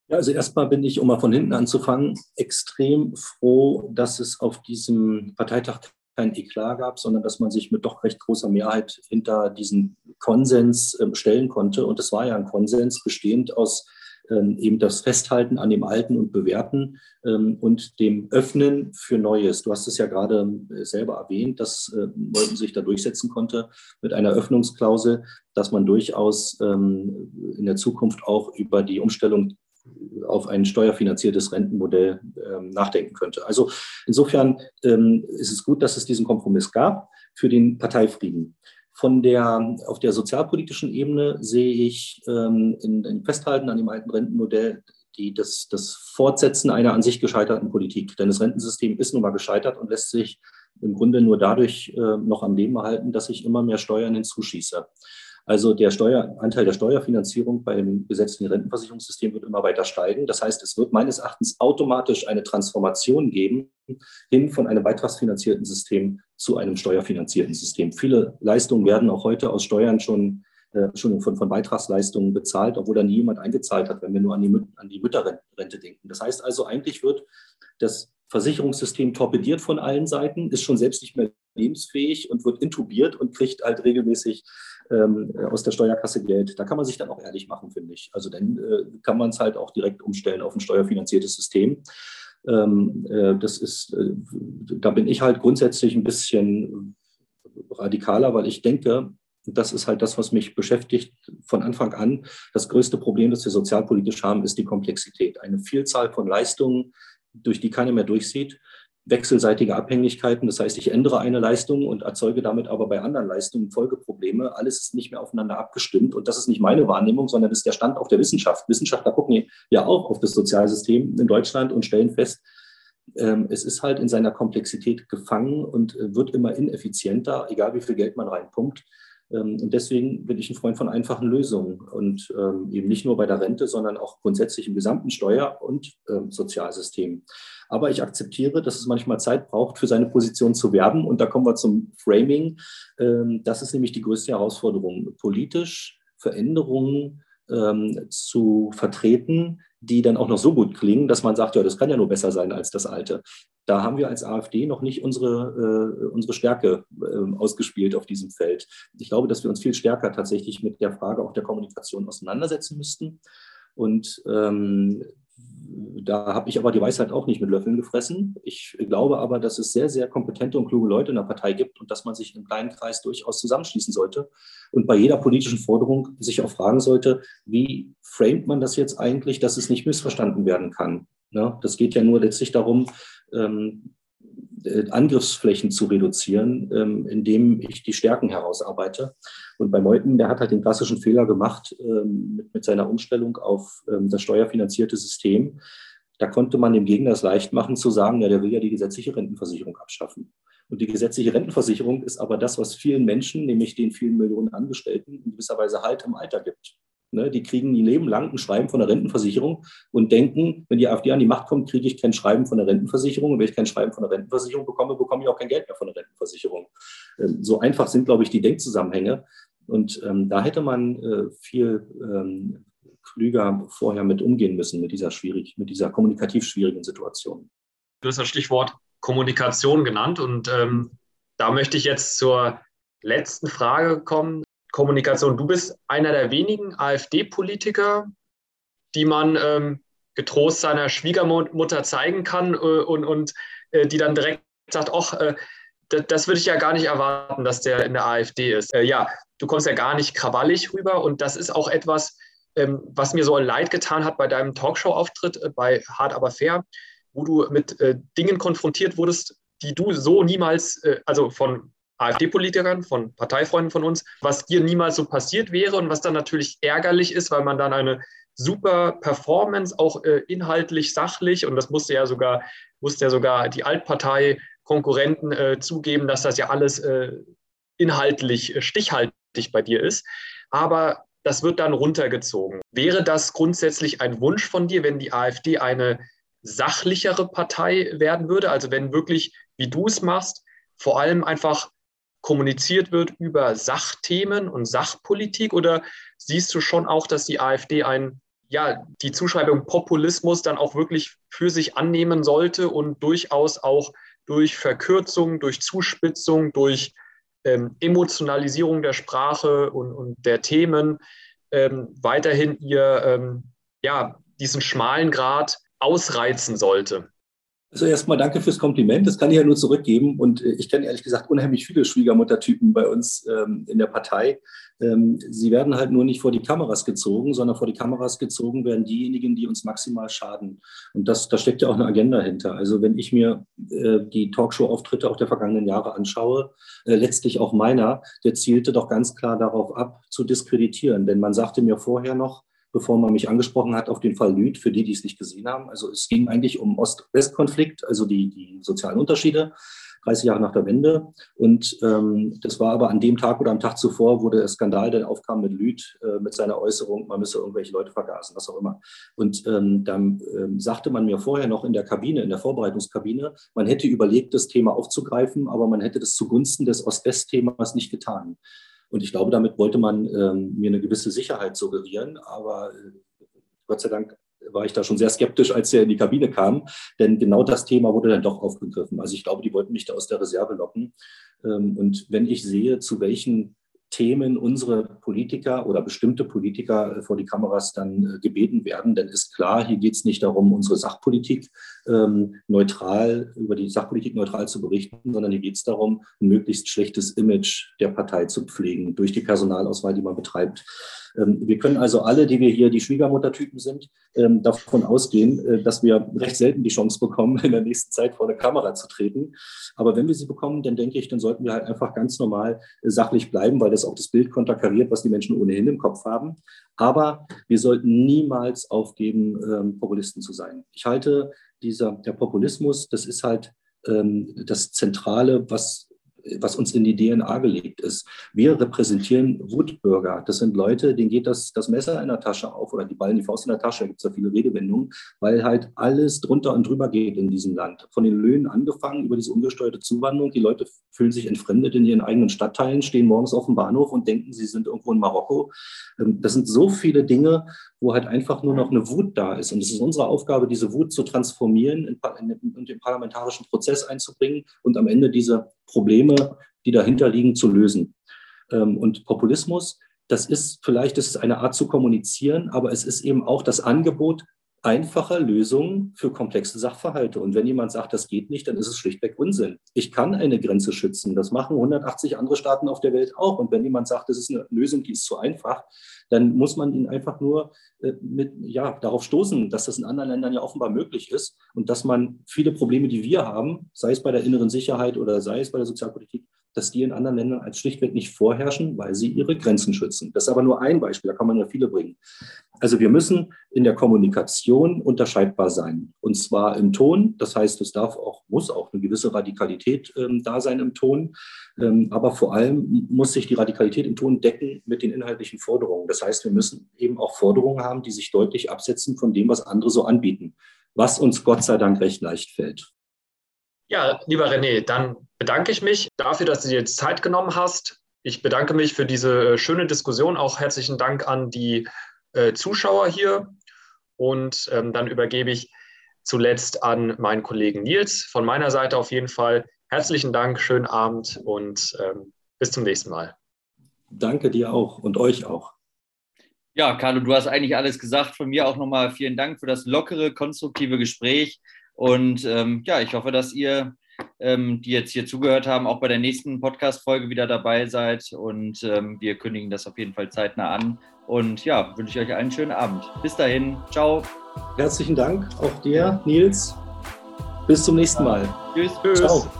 Ja, also erstmal bin ich, um mal von hinten anzufangen, extrem froh, dass es auf diesem Parteitag kein Eklat gab, sondern dass man sich mit doch recht großer Mehrheit hinter diesen Konsens äh, stellen konnte. Und es war ja ein Konsens bestehend aus eben das Festhalten an dem Alten und Bewährten ähm, und dem Öffnen für Neues. Du hast es ja gerade äh, selber erwähnt, dass Molten sich da durchsetzen konnte mit einer Öffnungsklausel, dass man durchaus ähm, in der Zukunft auch über die Umstellung auf ein steuerfinanziertes Rentenmodell ähm, nachdenken könnte. Also insofern ähm, ist es gut, dass es diesen Kompromiss gab für den Parteifrieden. Von der, auf der sozialpolitischen Ebene sehe ich ähm, in, in Festhalten an dem alten Rentenmodell die, das, das Fortsetzen einer an sich gescheiterten Politik. Denn das Rentensystem ist nun mal gescheitert und lässt sich im Grunde nur dadurch äh, noch am Leben erhalten, dass ich immer mehr Steuern hinzuschieße. Also der Steueranteil der Steuerfinanzierung beim gesetzlichen Rentenversicherungssystem wird immer weiter steigen. Das heißt, es wird meines Erachtens automatisch eine Transformation geben hin von einem beitragsfinanzierten System zu einem steuerfinanzierten System. Viele Leistungen werden auch heute aus Steuern schon äh, schon von, von Beitragsleistungen bezahlt, obwohl da nie jemand eingezahlt hat, wenn wir nur an die, an die Mütterrente denken. Das heißt also, eigentlich wird das Versicherungssystem torpediert von allen Seiten, ist schon selbst nicht mehr lebensfähig und wird intubiert und kriegt halt regelmäßig ähm, aus der Steuerkasse Geld. Da kann man sich dann auch ehrlich machen, finde ich. Also dann äh, kann man es halt auch direkt umstellen auf ein steuerfinanziertes System. Ähm, äh, das ist, äh, da bin ich halt grundsätzlich ein bisschen radikaler, weil ich denke, das ist halt das, was mich beschäftigt von Anfang an. Das größte Problem, das wir sozialpolitisch haben, ist die Komplexität. Eine Vielzahl von Leistungen, durch die keiner mehr durchsieht. Wechselseitige Abhängigkeiten, das heißt, ich ändere eine Leistung und erzeuge damit aber bei anderen Leistungen Folgeprobleme. Alles ist nicht mehr aufeinander abgestimmt und das ist nicht meine Wahrnehmung, sondern ist der Stand auf der Wissenschaft. Wissenschaftler gucken ja auch auf das Sozialsystem in Deutschland und stellen fest, ähm, es ist halt in seiner Komplexität gefangen und äh, wird immer ineffizienter, egal wie viel Geld man reinpumpt. Ähm, und deswegen bin ich ein Freund von einfachen Lösungen und ähm, eben nicht nur bei der Rente, sondern auch grundsätzlich im gesamten Steuer- und Sozialsystem. Aber ich akzeptiere, dass es manchmal Zeit braucht, für seine Position zu werben. Und da kommen wir zum Framing. Das ist nämlich die größte Herausforderung, politisch Veränderungen zu vertreten, die dann auch noch so gut klingen, dass man sagt, ja, das kann ja nur besser sein als das alte. Da haben wir als AfD noch nicht unsere, äh, unsere Stärke äh, ausgespielt auf diesem Feld. Ich glaube, dass wir uns viel stärker tatsächlich mit der Frage auch der Kommunikation auseinandersetzen müssten. Und ähm, da habe ich aber die Weisheit auch nicht mit Löffeln gefressen. Ich glaube aber, dass es sehr, sehr kompetente und kluge Leute in der Partei gibt und dass man sich im kleinen Kreis durchaus zusammenschließen sollte und bei jeder politischen Forderung sich auch fragen sollte, wie framet man das jetzt eigentlich, dass es nicht missverstanden werden kann. Ja, das geht ja nur letztlich darum, ähm, äh, Angriffsflächen zu reduzieren, ähm, indem ich die Stärken herausarbeite. Und bei Meuthen, der hat halt den klassischen Fehler gemacht ähm, mit, mit seiner Umstellung auf ähm, das steuerfinanzierte System. Da konnte man dem Gegner es leicht machen zu sagen, ja, der will ja die gesetzliche Rentenversicherung abschaffen. Und die gesetzliche Rentenversicherung ist aber das, was vielen Menschen, nämlich den vielen Millionen Angestellten, in gewisser Weise Halt im Alter gibt. Ne, die kriegen ihr Leben lang ein Schreiben von der Rentenversicherung und denken, wenn die AfD an die Macht kommt, kriege ich kein Schreiben von der Rentenversicherung. Und wenn ich kein Schreiben von der Rentenversicherung bekomme, bekomme ich auch kein Geld mehr von der Rentenversicherung. Ähm, so einfach sind, glaube ich, die Denkzusammenhänge. Und ähm, da hätte man äh, viel ähm, klüger vorher mit umgehen müssen, mit dieser, schwierig, mit dieser kommunikativ schwierigen Situation. Du hast das Stichwort Kommunikation genannt und ähm, da möchte ich jetzt zur letzten Frage kommen. Kommunikation. Du bist einer der wenigen AfD-Politiker, die man ähm, getrost seiner Schwiegermutter zeigen kann äh, und, und äh, die dann direkt sagt, ach, äh, das, das würde ich ja gar nicht erwarten, dass der in der AfD ist. Äh, ja, du kommst ja gar nicht krawallig rüber und das ist auch etwas, ähm, was mir so leid getan hat bei deinem Talkshow-Auftritt äh, bei Hard aber fair, wo du mit äh, Dingen konfrontiert wurdest, die du so niemals, also von AfD-Politikern, von Parteifreunden von uns, was dir niemals so passiert wäre und was dann natürlich ärgerlich ist, weil man dann eine super Performance, auch äh, inhaltlich, sachlich, und das musste ja sogar, musste ja sogar die Altpartei Konkurrenten äh, zugeben, dass das ja alles äh, inhaltlich äh, stichhaltig bei dir ist. Aber das wird dann runtergezogen. Wäre das grundsätzlich ein Wunsch von dir, wenn die AfD eine sachlichere Partei werden würde? Also wenn wirklich, wie du es machst, vor allem einfach kommuniziert wird über Sachthemen und Sachpolitik oder siehst du schon auch, dass die AfD ein, ja, die Zuschreibung Populismus dann auch wirklich für sich annehmen sollte und durchaus auch durch Verkürzung, durch Zuspitzung, durch ähm, Emotionalisierung der Sprache und, und der Themen ähm, weiterhin ihr, ähm, ja, diesen schmalen Grad ausreizen sollte? Also erstmal danke fürs Kompliment, das kann ich ja nur zurückgeben. Und äh, ich kenne ehrlich gesagt unheimlich viele Schwiegermuttertypen bei uns ähm, in der Partei. Ähm, sie werden halt nur nicht vor die Kameras gezogen, sondern vor die Kameras gezogen werden diejenigen, die uns maximal schaden. Und das, da steckt ja auch eine Agenda hinter. Also wenn ich mir äh, die Talkshow-Auftritte auch der vergangenen Jahre anschaue, äh, letztlich auch meiner, der zielte doch ganz klar darauf ab, zu diskreditieren. Denn man sagte mir vorher noch, bevor man mich angesprochen hat auf den Fall Lüth, für die, die es nicht gesehen haben. Also es ging eigentlich um Ost-West-Konflikt, also die, die sozialen Unterschiede. 30 Jahre nach der Wende. Und ähm, das war aber an dem Tag oder am Tag zuvor, wo der Skandal dann aufkam mit Lüth, äh, mit seiner Äußerung, man müsse irgendwelche Leute vergasen, was auch immer. Und ähm, dann ähm, sagte man mir vorher noch in der Kabine, in der Vorbereitungskabine, man hätte überlegt, das Thema aufzugreifen, aber man hätte das zugunsten des Ost-West-Themas nicht getan. Und ich glaube, damit wollte man ähm, mir eine gewisse Sicherheit suggerieren. Aber äh, Gott sei Dank war ich da schon sehr skeptisch, als er in die Kabine kam, denn genau das Thema wurde dann doch aufgegriffen. Also ich glaube, die wollten mich da aus der Reserve locken. Ähm, und wenn ich sehe, zu welchen Themen unsere Politiker oder bestimmte Politiker äh, vor die Kameras dann äh, gebeten werden. Denn ist klar, hier geht es nicht darum, unsere Sachpolitik ähm, neutral, über die Sachpolitik neutral zu berichten, sondern hier geht es darum, ein möglichst schlechtes Image der Partei zu pflegen durch die Personalauswahl, die man betreibt. Ähm, wir können also alle, die wir hier die Schwiegermuttertypen sind, ähm, davon ausgehen, äh, dass wir recht selten die Chance bekommen, in der nächsten Zeit vor eine Kamera zu treten. Aber wenn wir sie bekommen, dann denke ich, dann sollten wir halt einfach ganz normal äh, sachlich bleiben, weil das auch das Bild konterkariert, was die Menschen ohnehin im Kopf haben. Aber wir sollten niemals aufgeben, ähm, Populisten zu sein. Ich halte dieser, der Populismus, das ist halt das Zentrale, was was uns in die DNA gelegt ist. Wir repräsentieren Wutbürger. Das sind Leute, denen geht das, das Messer in der Tasche auf oder die Ballen die Faust in der Tasche. Da gibt es ja viele Redewendungen, weil halt alles drunter und drüber geht in diesem Land. Von den Löhnen angefangen über diese ungesteuerte Zuwanderung. Die Leute fühlen sich entfremdet in ihren eigenen Stadtteilen, stehen morgens auf dem Bahnhof und denken, sie sind irgendwo in Marokko. Ähm, das sind so viele Dinge, wo halt einfach nur noch eine Wut da ist. Und es ist unsere Aufgabe, diese Wut zu transformieren und den parlamentarischen Prozess einzubringen und am Ende diese Probleme, die dahinter liegen, zu lösen. Ähm, und Populismus, das ist vielleicht ist eine Art zu kommunizieren, aber es ist eben auch das Angebot einfacher Lösungen für komplexe Sachverhalte. Und wenn jemand sagt, das geht nicht, dann ist es schlichtweg Unsinn. Ich kann eine Grenze schützen. Das machen 180 andere Staaten auf der Welt auch. Und wenn jemand sagt, das ist eine Lösung, die ist zu einfach, dann muss man ihn einfach nur äh, mit, ja, darauf stoßen, dass das in anderen Ländern ja offenbar möglich ist und dass man viele Probleme, die wir haben, sei es bei der inneren Sicherheit oder sei es bei der Sozialpolitik, dass die in anderen Ländern als schlichtweg nicht vorherrschen, weil sie ihre Grenzen schützen. Das ist aber nur ein Beispiel, da kann man ja viele bringen. Also wir müssen in der Kommunikation unterscheidbar sein. Und zwar im Ton, das heißt, es darf auch, muss auch eine gewisse Radikalität ähm, da sein im Ton. Ähm, aber vor allem muss sich die Radikalität im Ton decken mit den inhaltlichen Forderungen. Das heißt, wir müssen eben auch Forderungen haben, die sich deutlich absetzen von dem, was andere so anbieten, was uns Gott sei Dank recht leicht fällt. Ja, lieber René, dann bedanke ich mich dafür, dass du dir jetzt Zeit genommen hast. Ich bedanke mich für diese äh, schöne Diskussion. Auch herzlichen Dank an die äh, Zuschauer hier. Und ähm, dann übergebe ich zuletzt an meinen Kollegen Nils. Von meiner Seite auf jeden Fall herzlichen Dank, schönen Abend und ähm, bis zum nächsten Mal. Danke dir auch und euch auch. Ja, Carlo, du hast eigentlich alles gesagt. Von mir auch nochmal vielen Dank für das lockere, konstruktive Gespräch. Und ähm, ja, ich hoffe, dass ihr, ähm, die jetzt hier zugehört haben, auch bei der nächsten Podcast-Folge wieder dabei seid. Und ähm, wir kündigen das auf jeden Fall zeitnah an. Und ja, wünsche ich euch einen schönen Abend. Bis dahin, ciao. Herzlichen Dank auch dir, Nils. Bis zum nächsten Mal. Tschüss. Ciao.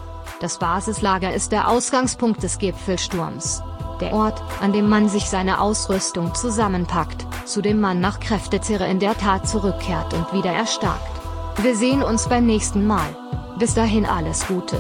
Das Basislager ist der Ausgangspunkt des Gipfelsturms. Der Ort, an dem man sich seine Ausrüstung zusammenpackt, zu dem man nach Kräftezehre in der Tat zurückkehrt und wieder erstarkt. Wir sehen uns beim nächsten Mal. Bis dahin alles Gute.